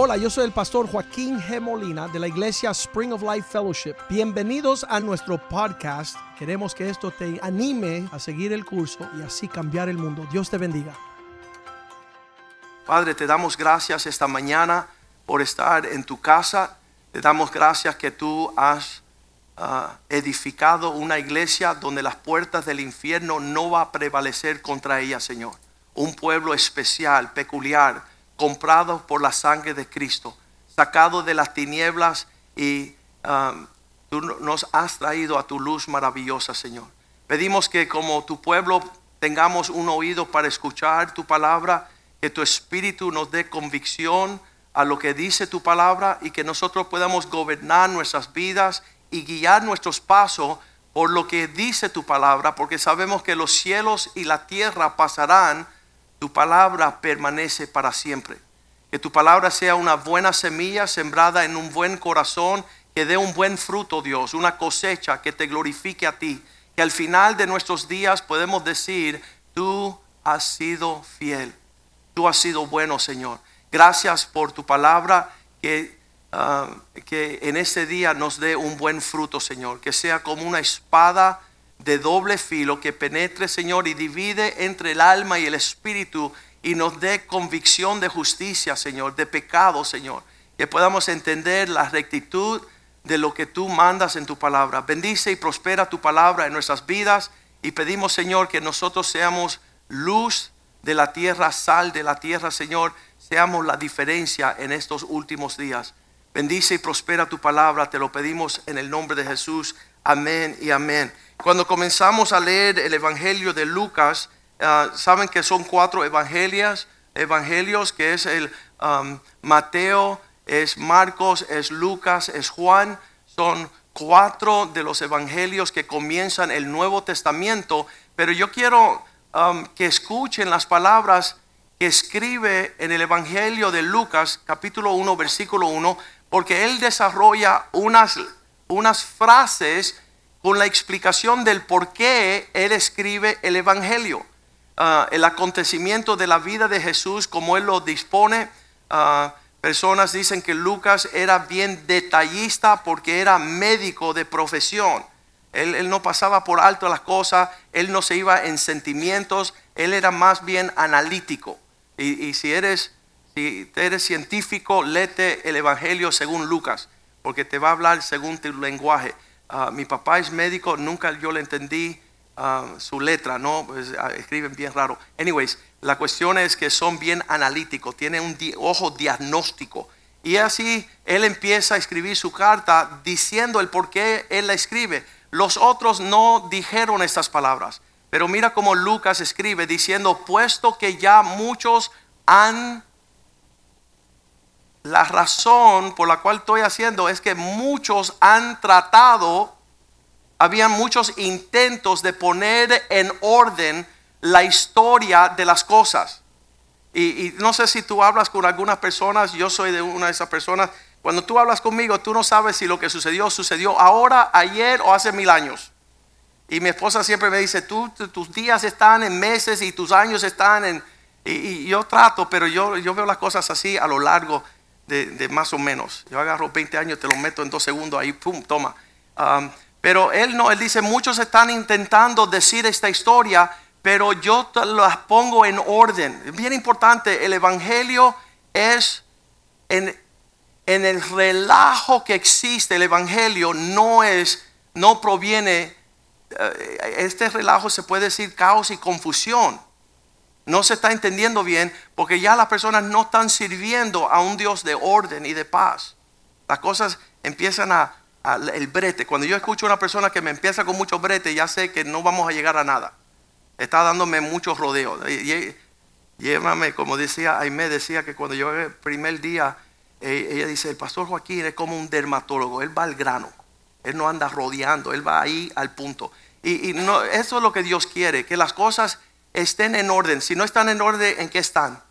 Hola, yo soy el pastor Joaquín G. Molina de la iglesia Spring of Life Fellowship. Bienvenidos a nuestro podcast. Queremos que esto te anime a seguir el curso y así cambiar el mundo. Dios te bendiga. Padre, te damos gracias esta mañana por estar en tu casa. Te damos gracias que tú has uh, edificado una iglesia donde las puertas del infierno no va a prevalecer contra ella, Señor. Un pueblo especial, peculiar, comprado por la sangre de Cristo, sacado de las tinieblas y um, tú nos has traído a tu luz maravillosa, Señor. Pedimos que como tu pueblo tengamos un oído para escuchar tu palabra, que tu espíritu nos dé convicción a lo que dice tu palabra y que nosotros podamos gobernar nuestras vidas y guiar nuestros pasos por lo que dice tu palabra, porque sabemos que los cielos y la tierra pasarán, tu palabra permanece para siempre. Que tu palabra sea una buena semilla sembrada en un buen corazón, que dé un buen fruto, Dios, una cosecha que te glorifique a ti. Que al final de nuestros días podemos decir, tú has sido fiel, tú has sido bueno, Señor. Gracias por tu palabra que, uh, que en este día nos dé un buen fruto, Señor. Que sea como una espada de doble filo que penetre, Señor, y divide entre el alma y el espíritu y nos dé convicción de justicia, Señor, de pecado, Señor. Que podamos entender la rectitud de lo que tú mandas en tu palabra. Bendice y prospera tu palabra en nuestras vidas y pedimos, Señor, que nosotros seamos luz de la tierra, sal de la tierra, Señor. Seamos la diferencia en estos últimos días. Bendice y prospera tu palabra, te lo pedimos en el nombre de Jesús. Amén y amén. Cuando comenzamos a leer el Evangelio de Lucas, uh, saben que son cuatro evangelios, evangelios que es el Mateo, es Marcos, es Lucas, es Juan. Son cuatro de los evangelios que comienzan el Nuevo Testamento, pero yo quiero que escuchen las palabras que escribe en el Evangelio de Lucas, capítulo 1, versículo 1, porque él desarrolla unas, unas frases con la explicación del por qué él escribe el Evangelio. Uh, el acontecimiento de la vida de Jesús como él lo dispone. Uh, personas dicen que Lucas era bien detallista porque era médico de profesión. Él, no pasaba por alto las cosas, él no se iba en sentimientos, él era más bien analítico. Y, si, eres, si eres científico, léete el Evangelio según Lucas, porque te va a hablar según tu lenguaje. Uh, mi papá es médico, nunca yo le entendí uh, su letra, ¿no? Pues, uh, escriben bien raro. Anyways, la cuestión es que son bien analíticos, tienen un ojo diagnóstico. Y así él empieza a escribir su carta diciendo el por qué él la escribe. Los otros no dijeron estas palabras, pero mira cómo Lucas escribe diciendo, puesto que ya muchos han la razón por la cual estoy haciendo es que muchos han tratado, habían muchos intentos de poner en orden la historia de las cosas. Y, no sé si tú hablas con algunas personas, yo soy de una de esas personas, cuando tú hablas conmigo, tú no sabes si lo que sucedió sucedió ahora, ayer o hace mil años. Y mi esposa siempre me dice, tú, tus días están en meses y tus años están en... Y, y yo trato, pero yo, yo veo las cosas así a lo largo de, de, más o menos. Yo agarro 20 años, te lo meto en dos segundos, ahí, pum, toma. Um, pero él no, él dice, muchos están intentando decir esta historia, pero yo las pongo en orden. Es bien importante, el Evangelio es en, en el relajo que existe, el Evangelio no es, no proviene, uh, este relajo se puede decir caos y confusión no se está entendiendo bien porque ya las personas no están sirviendo a un Dios de orden y de paz. Las cosas empiezan a, el brete. Cuando yo escucho a una persona que me empieza con mucho brete, ya sé que no vamos a llegar a nada. Está dándome muchos rodeos. Llévame, como decía Aimé, decía que cuando yo el primer día, ella dice, el pastor Joaquín es como un dermatólogo, él va al grano, él no anda rodeando, él va ahí al punto. Y, y no, eso es lo que Dios quiere, que las cosas estén en orden. Si no están en orden, ¿en qué están?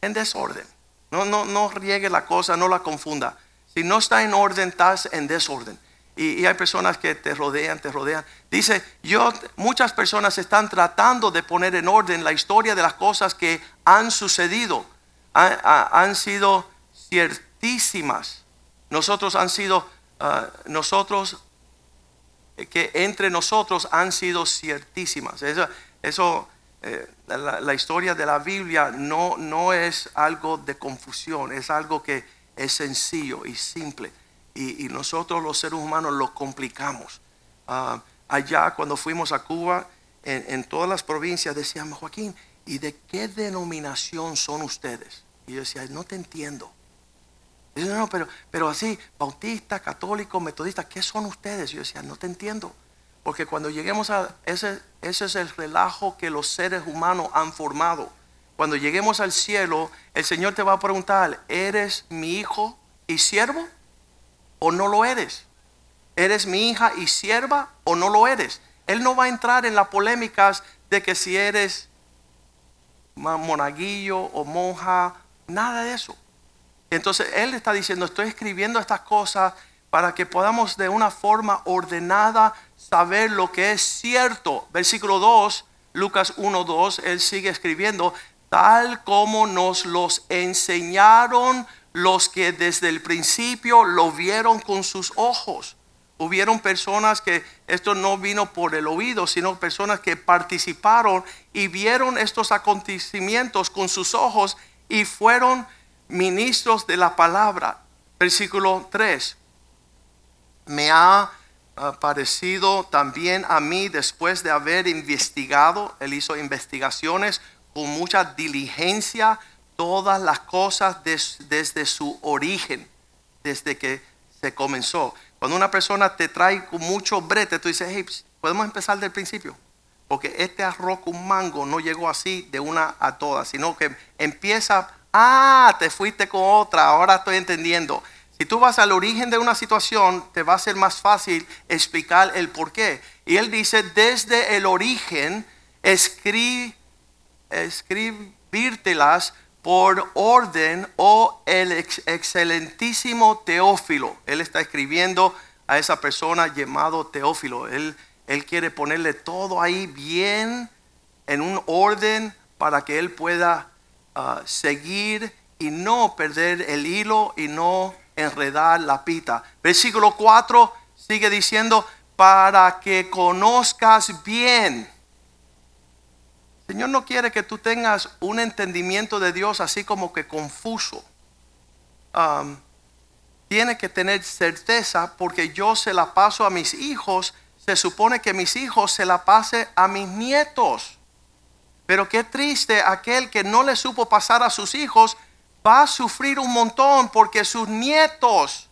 En desorden. No, no, no riegue la cosa, no la confunda. Si no está en orden, estás en desorden. Y, hay personas que te rodean, te rodean. Dice, yo, muchas personas están tratando de poner en orden la historia de las cosas que han sucedido. Han, sido ciertísimas. Nosotros han sido, ah, nosotros, eh, que entre nosotros han sido ciertísimas. Eso eh, la, historia de la Biblia no, no es algo de confusión, es algo que es sencillo y simple. Y, nosotros los seres humanos lo complicamos. Ah, allá cuando fuimos a Cuba, en, en todas las provincias decíamos, Joaquín, ¿y de qué denominación son ustedes? Y yo decía, no te entiendo. Dice, no, no, pero, pero así, bautista, católico, metodista, ¿qué son ustedes? Yo decía, no te entiendo. Porque cuando lleguemos a ese, ese es el relajo que los seres humanos han formado. Cuando lleguemos al cielo, el Señor te va a preguntar, ¿eres mi hijo y siervo o no lo eres? ¿Eres mi hija y sierva o no lo eres? Él no va a entrar en las polémicas de que si eres monaguillo o monja, nada de eso. Entonces Él está diciendo, estoy escribiendo estas cosas para que podamos de una forma ordenada saber lo que es cierto. Versículo 2, Lucas 1, 2, Él sigue escribiendo, tal como nos los enseñaron los que desde el principio lo vieron con sus ojos. Hubieron personas que esto no vino por el oído, sino personas que participaron y vieron estos acontecimientos con sus ojos y fueron ministros de la palabra. Versículo 3. Me ha parecido también a mí después de haber investigado, él hizo investigaciones con mucha diligencia, todas las cosas desde su origen, desde que se comenzó. Cuando una persona te trae con mucho brete, tú dices, hey, podemos empezar del principio. Porque este arroz con mango no llegó así de una a todas, sino que empieza, ah, te fuiste con otra, ahora estoy entendiendo. Si tú vas al origen de una situación, te va a ser más fácil explicar el por qué. Y él dice, desde el origen, escri, escribírtelas por orden o el excelentísimo Teófilo. Él está escribiendo a esa persona llamado Teófilo. Él, él quiere ponerle todo ahí bien en un orden para que él pueda ah, seguir y no perder el hilo y no enredar la pita. Versículo 4 sigue diciendo, para que conozcas bien Señor no quiere que tú tengas un entendimiento de Dios así como que confuso. tiene que tener certeza porque yo se la paso a mis hijos. Se supone que mis hijos se la pase a mis nietos. Pero qué triste aquel que no le supo pasar a sus hijos va a sufrir un montón porque sus nietos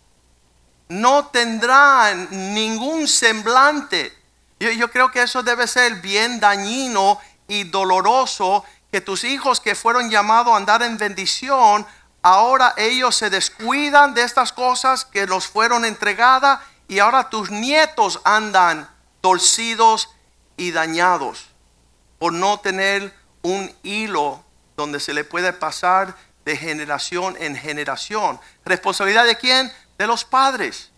no tendrán ningún semblante. Yo, creo que eso debe ser bien dañino y doloroso que tus hijos que fueron llamados a andar en bendición, ahora ellos se descuidan de estas cosas que los fueron entregadas y ahora tus nietos andan torcidos y dañados por no tener un hilo donde se le puede pasar de generación en generación. ¿Responsabilidad de quién? De los padres.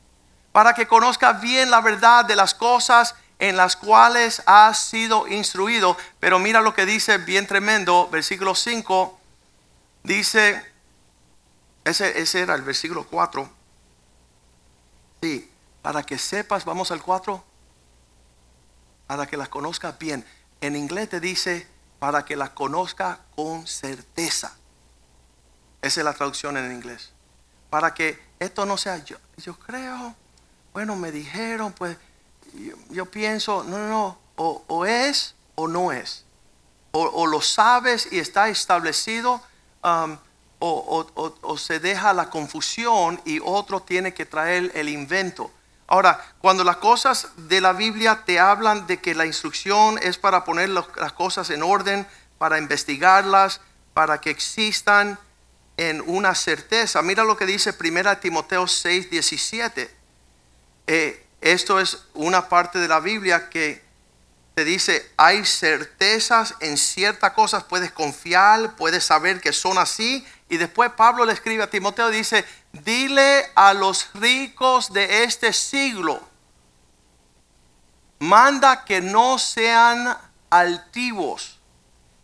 Para que conozca bien la verdad de las cosas en las cuales has sido instruido. Pero mira lo que dice bien tremendo, versículo 5, dice, ese, ese era el versículo 4. Sí, para que sepas, vamos al 4, para que las conozcas bien. En inglés te dice, para que las conozca con certeza. Esa es la traducción en inglés. Para que esto no sea yo, yo creo, bueno, me dijeron, pues yo, pienso, no, no, no, o, es o no es. O, lo sabes y está establecido, um, o, se deja la confusión y otro tiene que traer el invento. Ahora, cuando las cosas de la Biblia te hablan de que la instrucción es para poner las cosas en orden, para investigarlas, para que existan en una certeza. Mira lo que dice 1 Timoteo 6, 17. Eh, esto es una parte de la Biblia que te dice, hay certezas en ciertas cosas, puedes confiar, puedes saber que son así. Y después Pablo le escribe a Timoteo, dice, dile a los ricos de este siglo, manda que no sean altivos,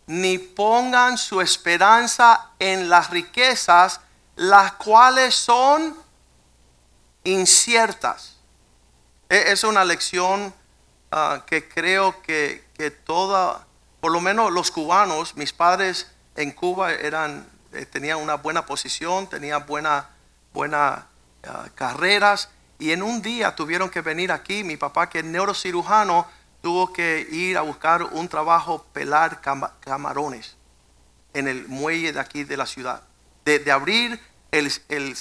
ni pongan su esperanza en las riquezas, las cuales son inciertas. E- Es una lección ah, que creo que, que toda, por lo menos los cubanos, mis padres en Cuba eran, eh, tenían una buena posición, tenían buena, buena ah, carreras y en un día tuvieron que venir aquí. Mi papá, que es neurocirujano, tuvo que ir a buscar un trabajo pelar cama- camarones en el muelle de aquí de la ciudad. De, abrir el, el,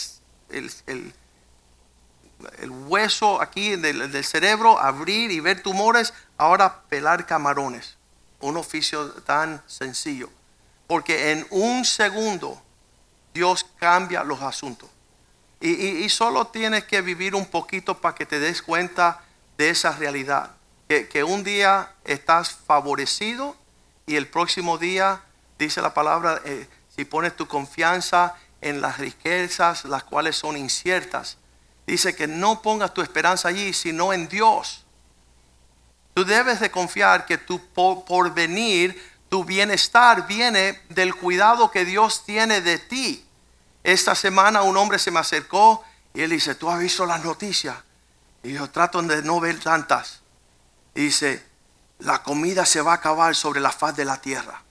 el- el- hueso aquí del, del cerebro, abrir y ver tumores, ahora pelar camarones. Un oficio tan sencillo. Porque en un segundo Dios cambia los asuntos. Y- y solo tienes que vivir un poquito para que te des cuenta de esa realidad. Que, un día estás favorecido y el próximo día, dice la palabra, eh, si pones tu confianza en las riquezas, las cuales son inciertas, dice que no pongas tu esperanza allí, sino en Dios. Tú debes de confiar que tu po- porvenir, tu bienestar viene del cuidado que Dios tiene de ti. Esta semana un hombre se me acercó y él dice, ¿tú has visto las noticias? Y yo trato de no ver tantas. Dice, la comida se va a acabar sobre la faz de la tierra.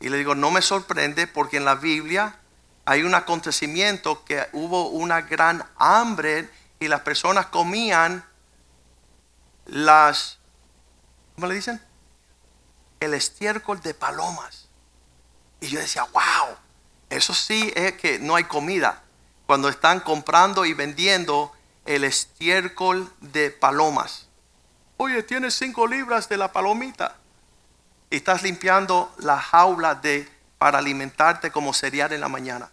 Y le digo, no me sorprende porque en la Biblia hay un acontecimiento que hubo una gran hambre y las personas comían las, ¿cómo le dicen? El estiércol de palomas. Y yo decía, wow, eso sí es que no hay comida. Cuando están comprando y vendiendo el estiércol de palomas. Oye, tienes cinco libras de la palomita. Y estás limpiando la jaula de, para alimentarte como cereal en la mañana.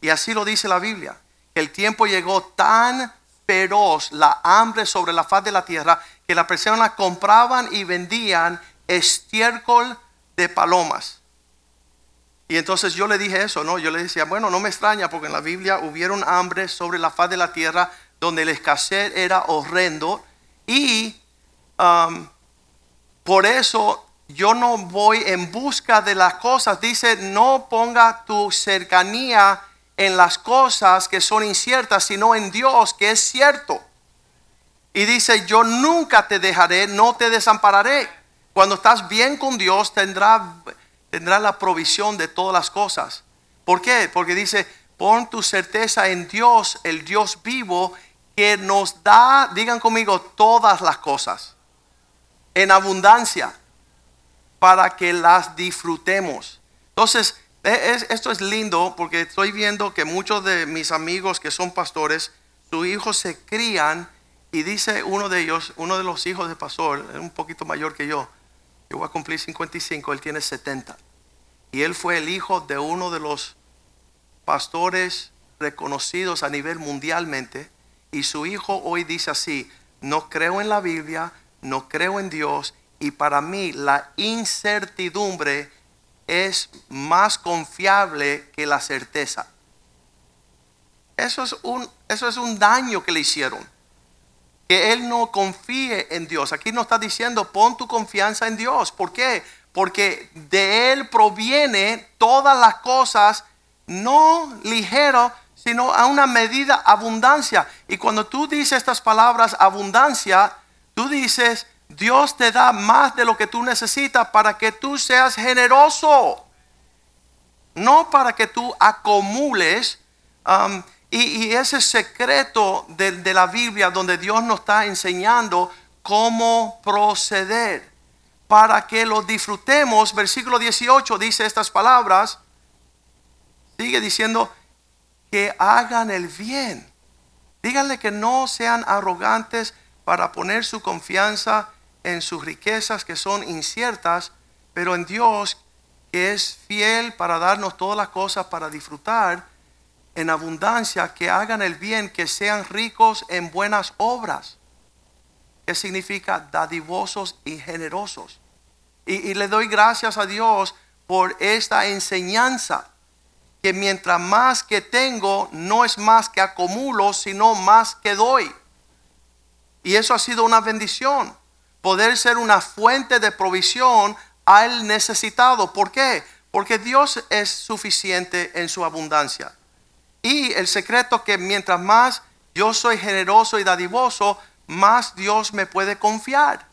Y así lo dice la Biblia. El tiempo llegó tan feroz, la hambre sobre la faz de la tierra, que las personas compraban y vendían estiércol de palomas. Y entonces yo le dije eso, ¿no? Yo le decía, bueno, no me extraña porque en la Biblia hubieron hambre sobre la faz de la tierra donde el escasez era horrendo y um, por eso yo no voy en busca de las cosas. Dice, no ponga tu cercanía en las cosas que son inciertas, sino en Dios que es cierto. Y dice, yo nunca te dejaré, no te desampararé. Cuando estás bien con Dios, tendrá, tendrá la provisión de todas las cosas. ¿Por qué? Porque dice, pon tu certeza en Dios, el Dios vivo, que nos da, digan conmigo, todas las cosas en abundancia para que las disfrutemos. Entonces, es- esto es lindo porque estoy viendo que muchos de mis amigos que son pastores, sus hijos se crían y dice uno de ellos, uno de los hijos de pastor, un poquito mayor que yo, yo voy a cumplir 55, él tiene 70. Y él fue el hijo de uno de los pastores reconocidos a nivel mundialmente. Y su hijo hoy dice así, no creo en la Biblia, no creo en Dios. Y para mí la incertidumbre es más confiable que la certeza. Eso es un, eso es un daño que le hicieron. Que él no confíe en Dios. Aquí no está diciendo pon tu confianza en Dios. ¿Por qué? Porque de él proviene todas las cosas, no ligero, sino a una medida abundancia. Y cuando tú dices estas palabras abundancia, tú dices, Dios te da más de lo que tú necesitas para que tú seas generoso. No para que tú acumules. um, y, ese secreto de, de la Biblia donde Dios nos está enseñando cómo proceder para que lo disfrutemos. Versículo 18 dice estas palabras. Sigue diciendo que hagan el bien. Díganle que no sean arrogantes para poner su confianza en sus riquezas que son inciertas, pero en Dios que es fiel para darnos todas las cosas para disfrutar en abundancia, que hagan el bien, que sean ricos en buenas obras. ¿Qué significa dadivosos y generosos? Y, y le doy gracias a Dios por esta enseñanza, que mientras más que tengo, no es más que acumulo, sino más que doy. Y eso ha sido una bendición, poder ser una fuente de provisión al necesitado. ¿Por qué? Porque Dios es suficiente en su abundancia. Y el secreto que mientras más yo soy generoso y dadivoso, más Dios me puede confiar.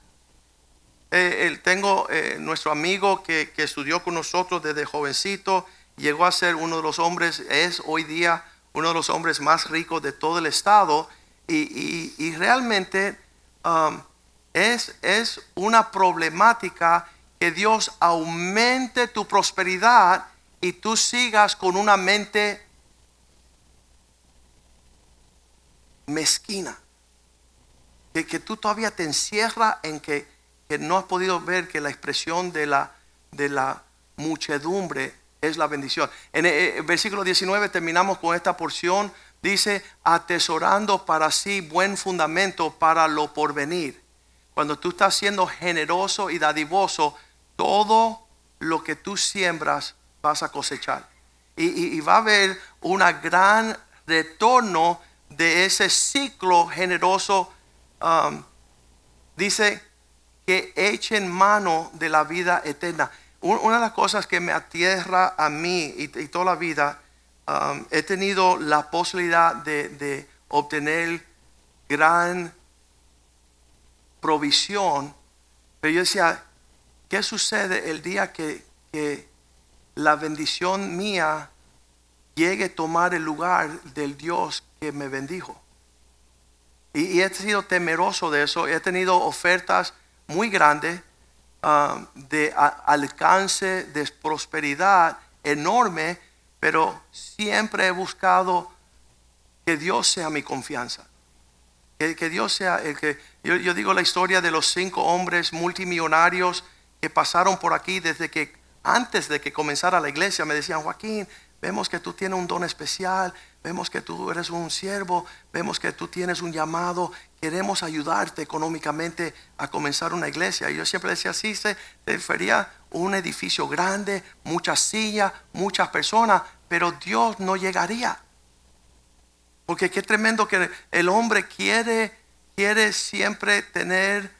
Eh, tengo eh, nuestro amigo que estudió con nosotros desde jovencito, llegó a ser uno de los hombres, es hoy día uno de los hombres más ricos de todo el estado y, realmente um, es, es una problemática que Dios aumente tu prosperidad y tú sigas con una mente mezquina que, que tú todavía te encierra en que, que no has podido ver que la expresión de la, de la muchedumbre es la bendición. En el, el versículo 19 terminamos con esta porción. Dice, atesorando para sí buen fundamento para lo porvenir. Cuando tú estás siendo generoso y dadivoso, todo lo que tú siembras vas a cosechar. Y, va a haber un gran retorno de ese ciclo generoso um, dice que echen mano de la vida eterna. Un- Una de las cosas que me atierra a mí y toda la vida, he tenido la posibilidad de, obtener gran provisión, pero yo decía, ¿qué sucede el día que, que la bendición mía llegue a tomar el lugar del Dios que me bendijo? Y, he sido temeroso de eso. He tenido ofertas muy grandes de alcance, de prosperidad enorme, pero siempre he buscado que Dios sea mi confianza. Que, Dios sea el que... Yo, digo la historia de los cinco hombres multimillonarios que pasaron por aquí desde que, antes de que comenzara la iglesia, me decían, Joaquín, vemos que tú tienes un don especial, vemos que tú eres un siervo, vemos que tú tienes un llamado, queremos ayudarte económicamente a comenzar una iglesia. Y yo siempre decía, sí, se refería un edificio grande, muchas sillas, muchas personas, pero Dios no llegaría. Porque qué tremendo que el hombre quiere, quiere siempre tener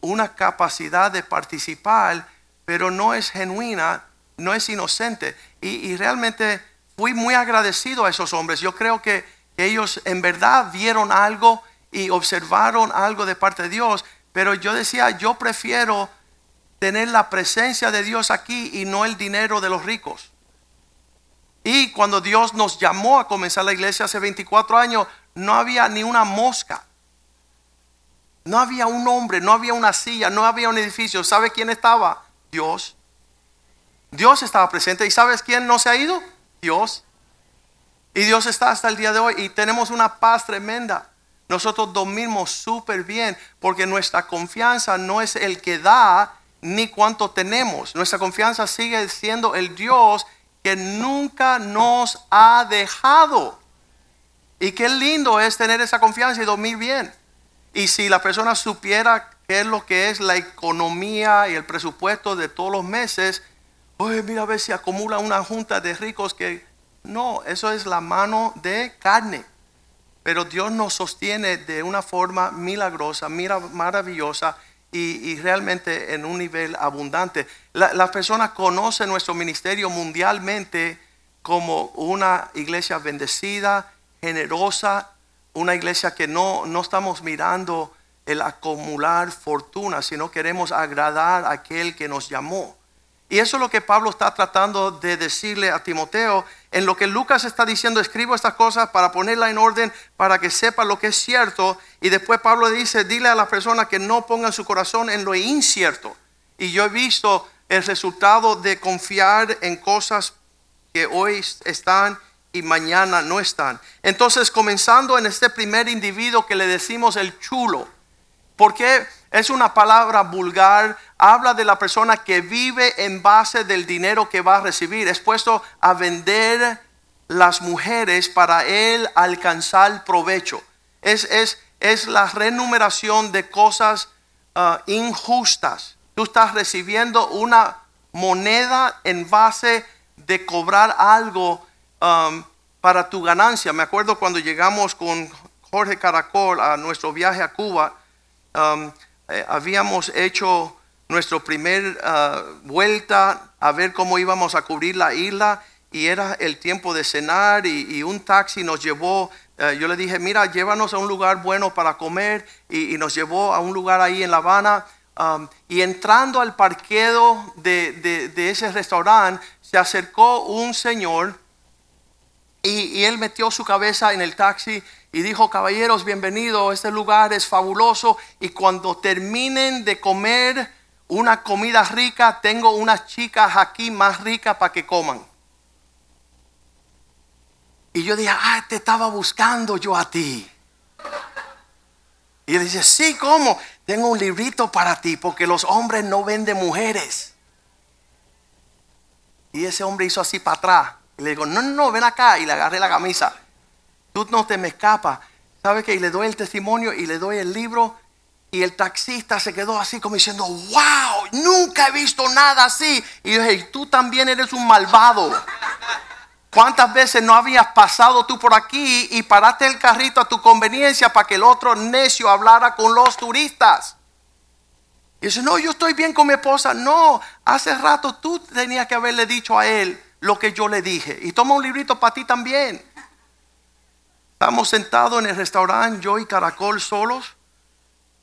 una capacidad de participar, pero no es genuina, no es inocente. Y, y realmente fui muy agradecido a esos hombres. Yo creo que ellos en verdad vieron algo y observaron algo de parte de Dios, pero yo decía, yo prefiero tener la presencia de Dios aquí y no el dinero de los ricos. Y cuando Dios nos llamó a comenzar la iglesia hace 24 años, no había ni una mosca. No había un hombre, no había una silla, no había un edificio. ¿Sabe quién estaba? Dios. Dios estaba presente. ¿Y sabes quién no se ha ido? Dios. Y Dios está hasta el día de hoy. Y tenemos una paz tremenda. Nosotros dormimos súper bien porque nuestra confianza no es el que da ni cuánto tenemos. Nuestra confianza sigue siendo el Dios que nunca nos ha dejado. Y qué lindo es tener esa confianza y dormir bien. Y si la persona supiera qué es lo que es la economía y el presupuesto de todos los meses, oye, mira a ver si acumula una junta de ricos que no, eso es la mano de carne. Pero Dios nos sostiene de una forma milagrosa, mira, maravillosa y, realmente en un nivel abundante. La- las personas conocen nuestro ministerio mundialmente como una iglesia bendecida, generosa, una iglesia que no, no estamos mirando el acumular fortuna, sino queremos agradar a aquel que nos llamó. Y eso es lo que Pablo está tratando de decirle a Timoteo. En lo que Lucas está diciendo, escribo estas cosas para ponerla en orden, para que sepa lo que es cierto. Y después Pablo dice, dile a las personas que no pongan su corazón en lo incierto. Y yo he visto el resultado de confiar en cosas que hoy están y mañana no están. Entonces, comenzando en este primer individuo que le decimos el chulo, porque es una palabra vulgar, habla de la persona que vive en base del dinero que va a recibir, es puesto a vender las mujeres para él alcanzar provecho. Es, es, es la renumeración de cosas ah, injustas. Tú estás recibiendo una moneda en base de cobrar algo para tu ganancia. Me acuerdo cuando llegamos con Jorge Caracol a nuestro viaje a Cuba, eh, habíamos hecho nuestra primer uh, vuelta a ver cómo íbamos a cubrir la isla y era el tiempo de cenar y, un taxi nos llevó. eh, yo le dije, mira, llévanos a un lugar bueno para comer y, nos llevó a un lugar ahí en La Habana. y entrando al parqueo de, de- ese restaurante, se acercó un señor y él metió su cabeza en el taxi y dijo, caballeros, bienvenidos, este lugar es fabuloso y cuando terminen de comer una comida rica, tengo unas chicas aquí más ricas para que coman. Y yo dije, ah, te estaba buscando yo a ti. Y él dice, sí, ¿cómo? Tengo un librito para ti, porque los hombres no venden mujeres. Y ese hombre hizo así para atrás. Y le digo, no, no, no, ven acá. Y le agarré la camisa. Tú no te me escapas. ¿Sabe qué? Y le doy el testimonio y le doy el libro. Y el taxista se quedó así como diciendo, wow, nunca he visto nada así. Y yo dije, tú también eres un malvado. ¿Cuántas veces no habías pasado tú por aquí y paraste el carrito a tu conveniencia para que el otro necio hablara con los turistas? Y dice, no, yo estoy bien con mi esposa. No, hace rato tú tenías que haberle dicho a él lo que yo le dije. Y toma un librito para ti también. Estamos sentados en el restaurante, yo y Caracol solos.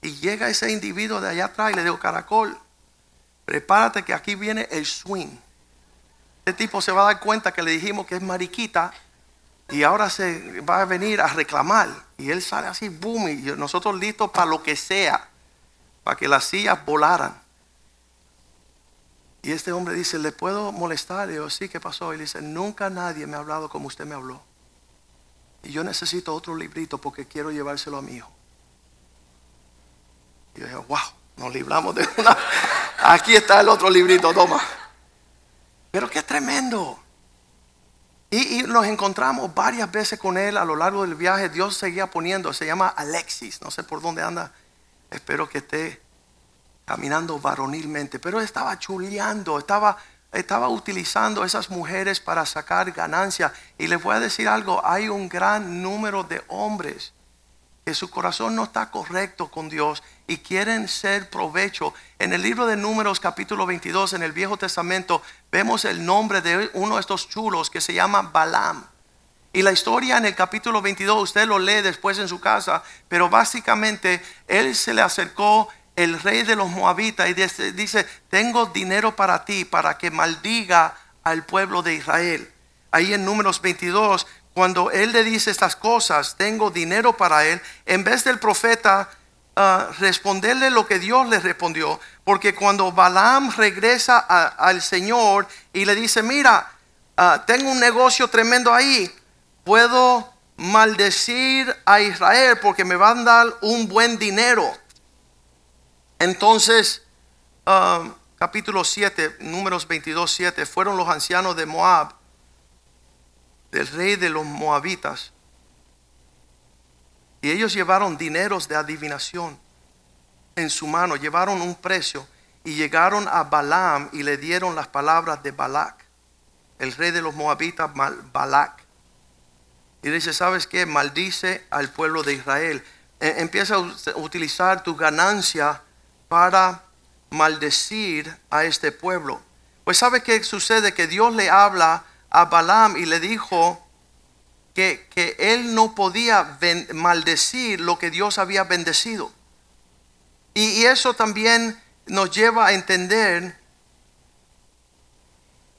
Y llega ese individuo de allá atrás y le digo, Caracol, prepárate que aquí viene el swing. Este tipo se va a dar cuenta que le dijimos que es mariquita y ahora se va a venir a reclamar. Y él sale así, boom, y nosotros listos para lo que sea, para que las sillas volaran. Y este hombre dice, ¿le puedo molestar? Y yo, sí, ¿qué pasó? Y le dice, nunca nadie me ha hablado como usted me habló. Y yo necesito otro librito porque quiero llevárselo a mi hijo. Y yo dije, wow, nos libramos de una. Aquí está el otro librito, toma. Pero qué tremendo. Y, nos encontramos varias veces con él a lo largo del viaje. Dios seguía poniendo, se llama Alexis, no sé por dónde anda. Espero que esté caminando varonilmente. Pero estaba chuleando, estaba, estaba utilizando esas mujeres para sacar ganancia. Y les voy a decir algo, hay un gran número de hombres que su corazón no está correcto con Dios y quieren ser provecho. En el libro de Números capítulo 22, en el Viejo Testamento, vemos el nombre de uno de estos chulos que se llama Balaam. Y la historia en el capítulo 22, usted lo lee después en su casa, pero básicamente él se le acercó el rey de los moabitas dice, tengo dinero para ti, para que maldiga al pueblo de Israel. Ahí en Números 22, cuando él le dice estas cosas, tengo dinero para él, en vez del profeta ah, responderle lo que Dios le respondió, porque cuando Balaam regresa al Señor y le dice, mira, ah, tengo un negocio tremendo ahí, puedo maldecir a Israel porque me van a dar un buen dinero. Entonces, ah, capítulo 7, números 22, 7, fueron los ancianos de Moab del rey de los moabitas. Y ellos llevaron dineros de adivinación en su mano, llevaron un precio y llegaron a Balaam y le dieron las palabras de Balac, el rey de los moabitas, Balac. Y dice, ¿sabes qué? Maldice al pueblo de Israel. E- empieza a ut- utilizar tu ganancia para maldecir a este pueblo. Pues ¿sabe qué sucede? Que Dios le habla a Balaam y le dijo que, que él no podía maldecir lo que Dios había bendecido. Y, y eso también nos lleva a entender,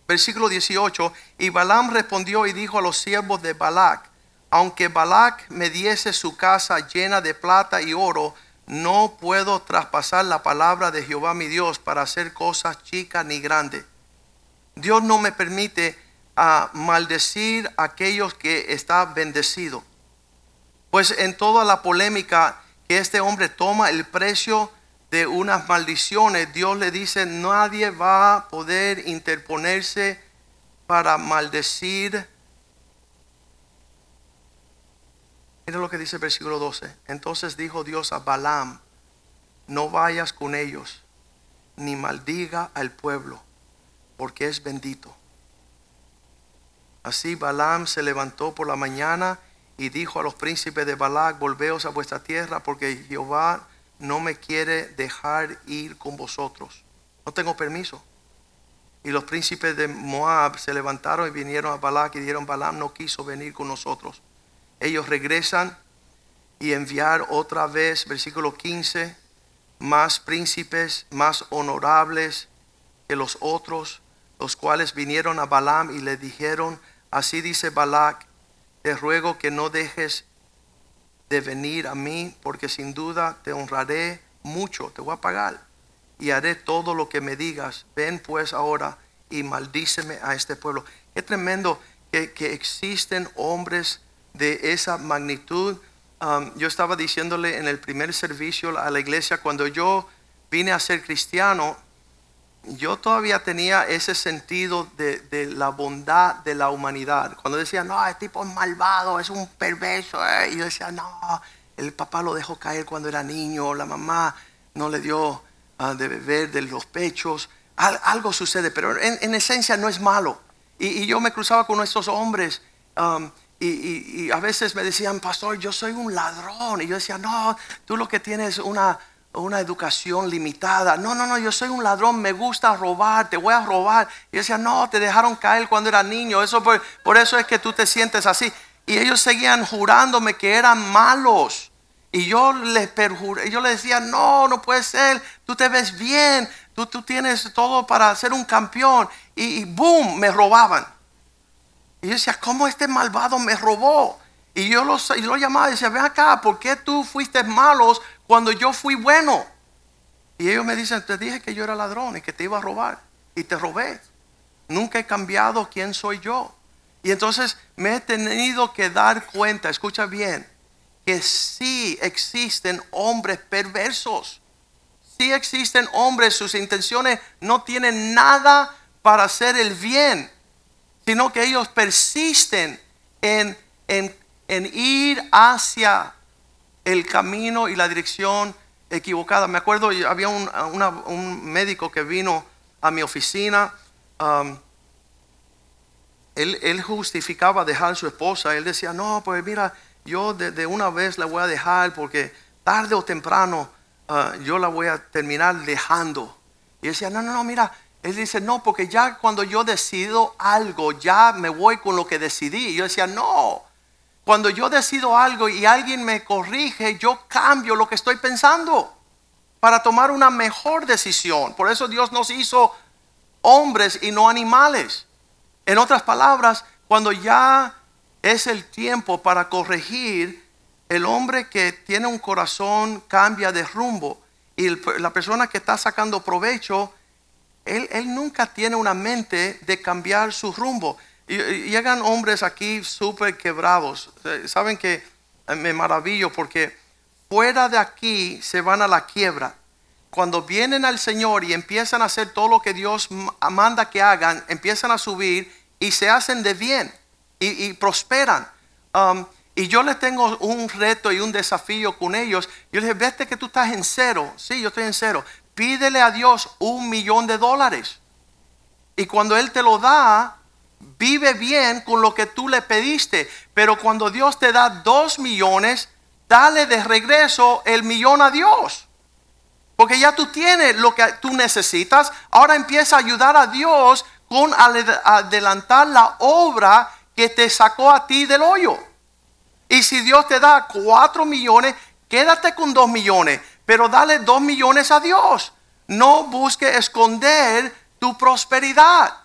versículo 18, y Balaam respondió y dijo a los siervos de Balac, aunque Balac me diese su casa llena de plata y oro, no puedo traspasar la palabra de Jehová mi Dios para hacer cosas chicas ni grandes. Dios no me permite a maldecir a aquellos que está bendecido. Pues en toda la polémica que este hombre toma el precio de unas maldiciones, Dios le dice, nadie va a poder interponerse para maldecir. Mira lo que dice el versículo 12. Entonces dijo Dios a Balaam, no vayas con ellos, ni maldiga al pueblo, porque es bendito. Así Balaam se levantó por la mañana y dijo a los príncipes de Balac, volveos a vuestra tierra, porque Jehová no me quiere dejar ir con vosotros. No tengo permiso. Y los príncipes de Moab se levantaron y vinieron a Balac y dijeron, Balaam no quiso venir con nosotros. Ellos regresan y enviar otra vez, versículo 15, más príncipes, más honorables que los otros, los cuales vinieron a Balaam y le dijeron, así dice Balac, te ruego que no dejes de venir a mí, porque sin duda te honraré mucho, te voy a pagar y haré todo lo que me digas. Ven pues ahora y maldíceme a este pueblo. Es tremendo que, que existen hombres de esa magnitud. Um, yo estaba diciéndole en el primer servicio a la iglesia, cuando yo vine a ser cristiano, yo todavía tenía ese sentido de, de la bondad de la humanidad. Cuando decía, no, este tipo es malvado, es un perverso. eh", Y yo decía, no, el papá lo dejó caer cuando era niño, la mamá no le dio ah, de beber de los pechos. Al- algo sucede, pero en, en esencia no es malo. Y, y yo me cruzaba con estos hombres um, y, a veces me decían, pastor, yo soy un ladrón. Y yo decía, no, tú lo que tienes es una, una educación limitada. No, no, no, yo soy un ladrón, me gusta robar, te voy a robar. Y yo decía, no, te dejaron caer cuando era niño. Eso por, por eso es que tú te sientes así. Y ellos seguían jurándome que eran malos. Y yo les perjuré, yo les decía, no, no puede ser, tú te ves bien, tú, tú tienes todo para ser un campeón. Y boom, me robaban. Y yo decía, ¿cómo este malvado me robó? Y yo lo, y lo llamaba y decía, ven acá, ¿por qué tú fuiste malos cuando yo fui bueno? Y ellos me dicen, te dije que yo era ladrón y que te iba a robar. Y te robé. Nunca he cambiado quién soy yo. Y entonces me he tenido que dar cuenta, escucha bien, que sí existen hombres perversos. Sí existen hombres, sus intenciones no tienen nada para hacer el bien, sino que ellos persisten en, en- en ir hacia el camino y la dirección equivocada. Me acuerdo, había un, un médico que vino a mi oficina. um, él, él justificaba dejar a su esposa. Él decía, no, pues mira, yo de, de una vez la voy a dejar porque tarde o temprano ah, yo la voy a terminar dejando. Y decía, no, no, no, mira. Él dice, no, porque ya cuando yo decido algo, ya me voy con lo que decidí. Yo decía, no. Cuando yo decido algo y alguien me corrige, yo cambio lo que estoy pensando para tomar una mejor decisión. Por eso Dios nos hizo hombres y no animales. En otras palabras, cuando ya es el tiempo para corregir, el hombre que tiene un corazón cambia de rumbo y la persona que está sacando provecho, él, nunca tiene una mente de cambiar su rumbo. Y, llegan hombres aquí súper quebrados. Eh, Saben que eh, me maravillo porque fuera de aquí se van a la quiebra. Cuando vienen al Señor y empiezan a hacer todo lo que Dios manda que hagan, empiezan a subir y se hacen de bien y, y prosperan. Um, y yo les tengo un reto y un desafío con ellos. Yo les dije, vete que tú estás en cero. Sí, yo estoy en cero. Pídele a Dios un millón de dólares. Y cuando Él te lo da, vive bien con lo que tú le pediste. Pero cuando Dios te da dos millones, dale de regreso el millón a Dios. Porque ya tú tienes lo que tú necesitas. Ahora empieza a ayudar a Dios con adelantar la obra que te sacó a ti del hoyo. Y si Dios te da cuatro millones, quédate con dos millones, pero dale dos millones a Dios. No busque esconder tu prosperidad.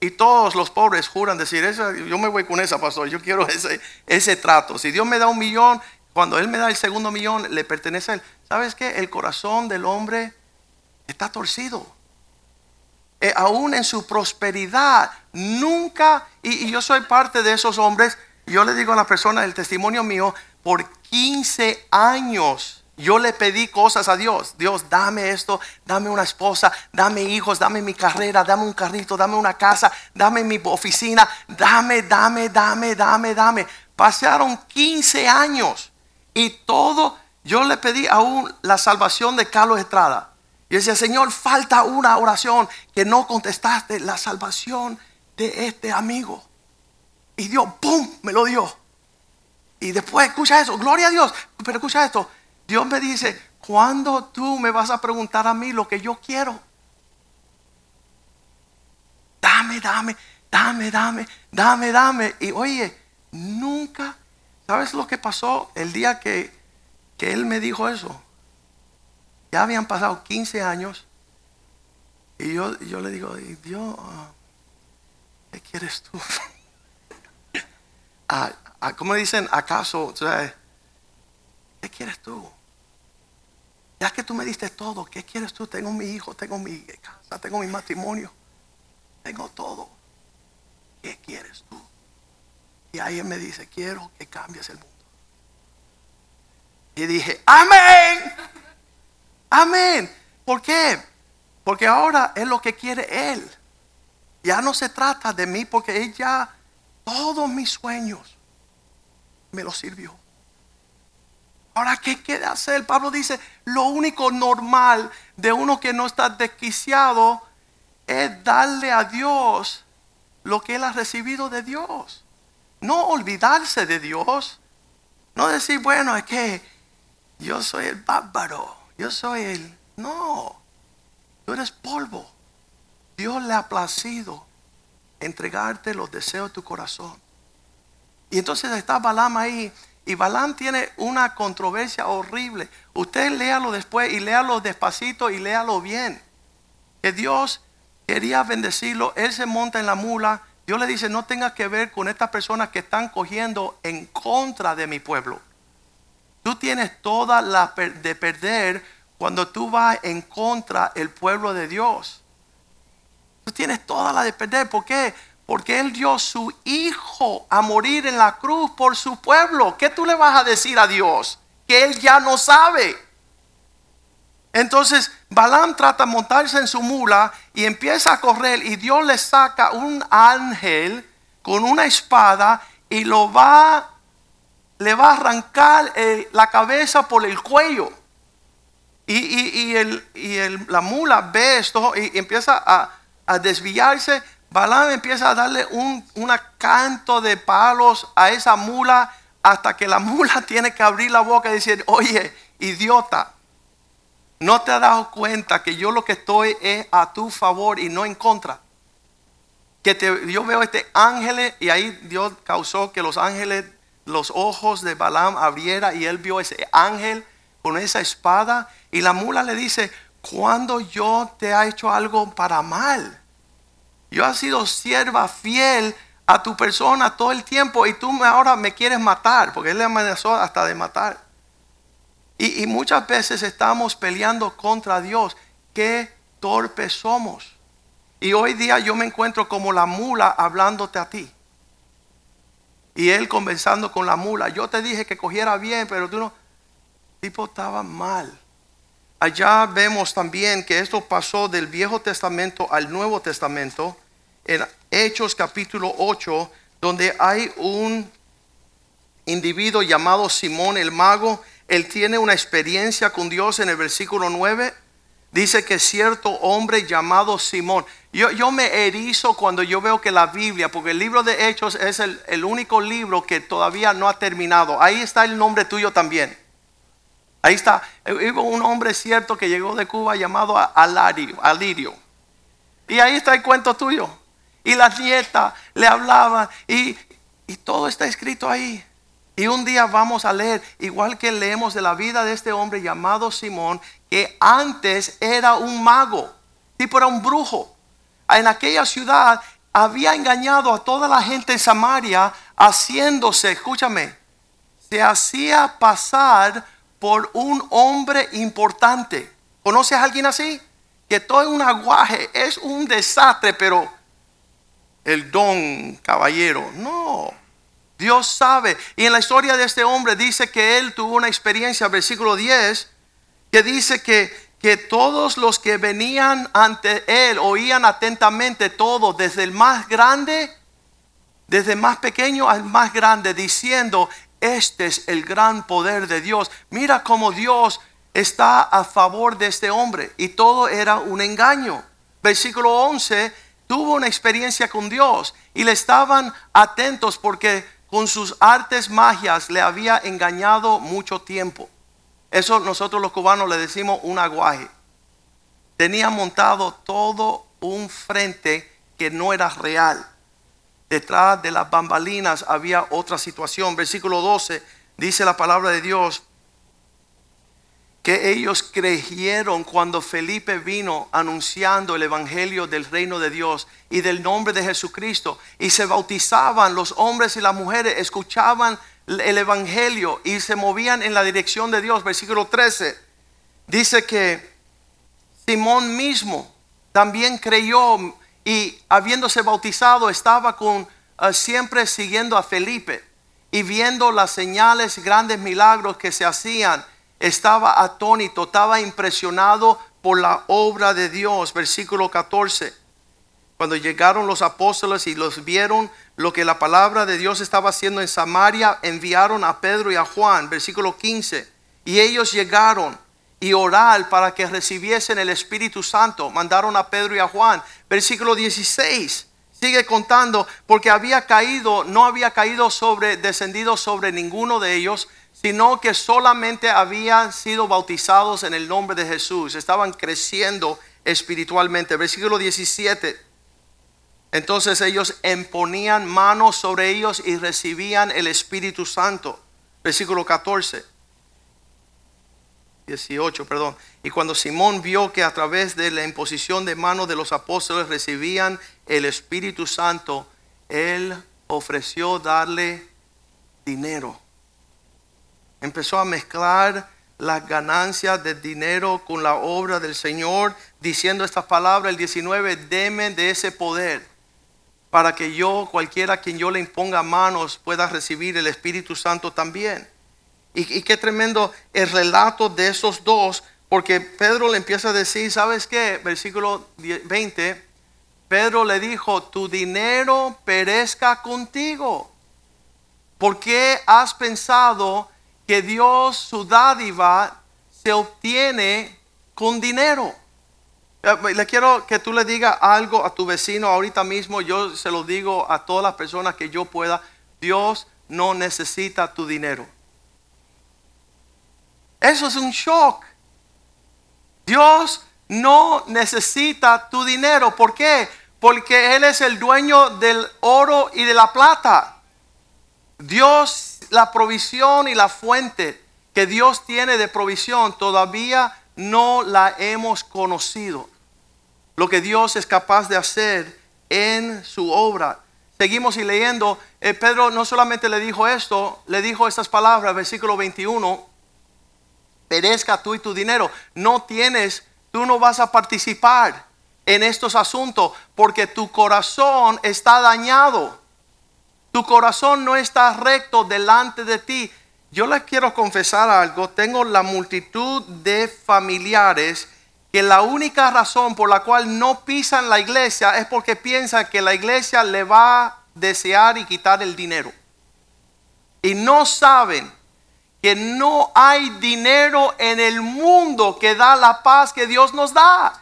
Y todos los pobres juran decir, "Esa- yo me voy con esa, pastor, yo quiero ese, ese trato. Si Dios me da un millón, cuando Él me da el segundo millón, le pertenece a Él. ¿Sabes qué? El corazón del hombre está torcido. Eh, aún en su prosperidad, nunca, y, y yo soy parte de esos hombres, yo le digo a la persona, el testimonio mío, por 15 años yo le pedí cosas a Dios. Dios, dame esto, dame una esposa, dame hijos, dame mi carrera, dame un carrito, dame una casa, dame mi oficina, dame, dame, dame, dame, dame. Pasaron 15 años y todo, yo le pedí aún la salvación de Carlos Estrada. Yo decía, Señor, falta una oración que no contestaste, la salvación de este amigo. Y Dios, ¡pum!, me lo dio. Y después, escucha eso, gloria a Dios, pero escucha esto. Dios me dice, ¿cuándo tú me vas a preguntar a mí lo que yo quiero? dame, dame, dame, dame, dame, dame. Y oye, nunca, ¿sabes lo que pasó el día que, que él me dijo eso? Ya habían pasado 15 años. Y yo, yo le digo, Dios, ah, ¿qué quieres tú? Ah, ah, ¿Cómo dicen? ¿Acaso? ¿Qué quieres tú? Ya que tú me diste todo, ¿qué quieres tú? Tengo mi hijo, tengo mi casa, tengo mi matrimonio, tengo todo. ¿Qué quieres tú? Y ahí me dice, quiero que cambies el mundo. Y dije, amén. Amén. ¿Por qué? Porque ahora es lo que quiere Él. Ya no se trata de mí porque Él ya todos mis sueños me los sirvió. Ahora, ¿qué queda hacer? Pablo dice, lo único normal de uno que no está desquiciado es darle a Dios lo que él ha recibido de Dios. No olvidarse de Dios. No decir, bueno, es que yo soy el bárbaro. Yo soy el... No, tú eres polvo. Dios le ha placido entregarte los deseos de tu corazón. Y entonces está Balam ahí y Balaam tiene una controversia horrible. Usted léalo después y léalo despacito y léalo bien. Que Dios quería bendecirlo, él se monta en la mula. Dios le dice, no tenga que ver con estas personas que están cogiendo en contra de mi pueblo. Tú tienes toda la de perder cuando tú vas en contra del pueblo de Dios. Tú tienes toda la de perder. ¿Por qué? Porque Él dio su Hijo a morir en la cruz por su pueblo. ¿Qué tú le vas a decir a Dios? Que Él ya no sabe. Entonces Balaam trata de montarse en su mula y empieza a correr y Dios le saca un ángel con una espada y lo va, le va a arrancar la cabeza por el cuello. Y, el, la mula ve esto y empieza a, a desviarse Balaam empieza a darle un canto de palos a esa mula hasta que la mula tiene que abrir la boca y decir, oye, idiota, ¿no te has dado cuenta que yo lo que estoy es a tu favor y no en contra? Que te, yo veo este ángel y ahí Dios causó que los ángeles, los ojos de Balaam abriera y él vio ese ángel con esa espada y la mula le dice, cuando yo te ha hecho algo para mal? Yo he sido sierva fiel a tu persona todo el tiempo y tú ahora me quieres matar, porque él le amenazó hasta de matar. Y, muchas veces estamos peleando contra Dios. Qué torpes somos. Y hoy día yo me encuentro como la mula hablándote a ti. Y él conversando con la mula. Yo te dije que cogiera bien, pero tú no. El tipo estaba mal. Allá vemos también que esto pasó del Viejo Testamento al Nuevo Testamento, en Hechos capítulo 8, donde hay un individuo llamado Simón el mago. Él tiene una experiencia con Dios en el versículo 9. Dice que cierto hombre llamado Simón. Yo, yo me erizo cuando yo veo que la Biblia, porque el libro de Hechos es el, el único libro que todavía no ha terminado. Ahí está el nombre tuyo también. Ahí está. Hubo un hombre cierto que llegó de Cuba llamado Alario, Alirio. Y ahí está el cuento tuyo. Y las nietas le hablaban y, y todo está escrito ahí. Y un día vamos a leer, igual que leemos de la vida de este hombre llamado Simón, que antes era un mago, tipo era un brujo. En aquella ciudad había engañado a toda la gente en Samaria, haciéndose, escúchame, se hacía pasar por un hombre importante. ¿Conoces a alguien así? Que todo es un aguaje, es un desastre, pero el don caballero, no. Dios sabe. Y en la historia de este hombre dice que él tuvo una experiencia, versículo 10, que dice que, que todos los que venían ante él oían atentamente todo, desde el más grande, desde el más pequeño al más grande, diciendo, este es el gran poder de Dios. Mira cómo Dios está a favor de este hombre y todo era un engaño. Versículo 11, tuvo una experiencia con Dios y le estaban atentos porque con sus artes magias le había engañado mucho tiempo. Eso nosotros los cubanos le decimos un aguaje. Tenía montado todo un frente que no era real. Detrás de las bambalinas había otra situación. Versículo 12 dice la palabra de Dios que ellos creyeron cuando Felipe vino anunciando el Evangelio del reino de Dios y del nombre de Jesucristo. Y se bautizaban los hombres y las mujeres, escuchaban el Evangelio y se movían en la dirección de Dios. Versículo 13 dice que Simón mismo también creyó y habiéndose bautizado estaba con eh, siempre siguiendo a Felipe y viendo las señales, grandes milagros que se hacían, estaba atónito, estaba impresionado por la obra de Dios. Versículo 14. Cuando llegaron los apóstoles y los vieron lo que la palabra de Dios estaba haciendo en Samaria, enviaron a Pedro y a Juan. Versículo 15. Y ellos llegaron y orar para que recibiesen el Espíritu Santo. Mandaron a Pedro y a Juan. Versículo 16. Sigue contando porque había caído, no había caído sobre, descendido sobre ninguno de ellos, sino que solamente habían sido bautizados en el nombre de Jesús. Estaban creciendo espiritualmente. Versículo 17. Entonces ellos imponían manos sobre ellos y recibían el Espíritu Santo. Versículo 14. 18, perdón. Y cuando Simón vio que a través de la imposición de manos de los apóstoles recibían el Espíritu Santo, él ofreció darle dinero. Empezó a mezclar las ganancias del dinero con la obra del Señor, diciendo estas palabras, el 19, deme de ese poder, para que yo, cualquiera a quien yo le imponga manos, pueda recibir el Espíritu Santo también. Y, qué tremendo el relato de esos dos, porque Pedro le empieza a decir, ¿sabes qué? Versículo 20, Pedro le dijo, tu dinero perezca contigo. ¿Por qué has pensado que Dios, su dádiva, se obtiene con dinero? Eh, le quiero que tú le digas algo a tu vecino ahorita mismo, yo se lo digo a todas las personas que yo pueda, Dios no necesita tu dinero. Eso es un shock. Dios no necesita tu dinero. ¿Por qué? Porque Él es el dueño del oro y de la plata. Dios, la provisión y la fuente que Dios tiene de provisión todavía no la hemos conocido. Lo que Dios es capaz de hacer en su obra. Seguimos y leyendo. Eh, Pedro no solamente le dijo esto, le dijo estas palabras, versículo 21 perezca tú y tu dinero. No tienes, tú no vas a participar en estos asuntos porque tu corazón está dañado. Tu corazón no está recto delante de ti. Yo les quiero confesar algo. Tengo la multitud de familiares que la única razón por la cual no pisan la iglesia es porque piensan que la iglesia le va a desear y quitar el dinero. Y no saben que no hay dinero en el mundo que da la paz que Dios nos da,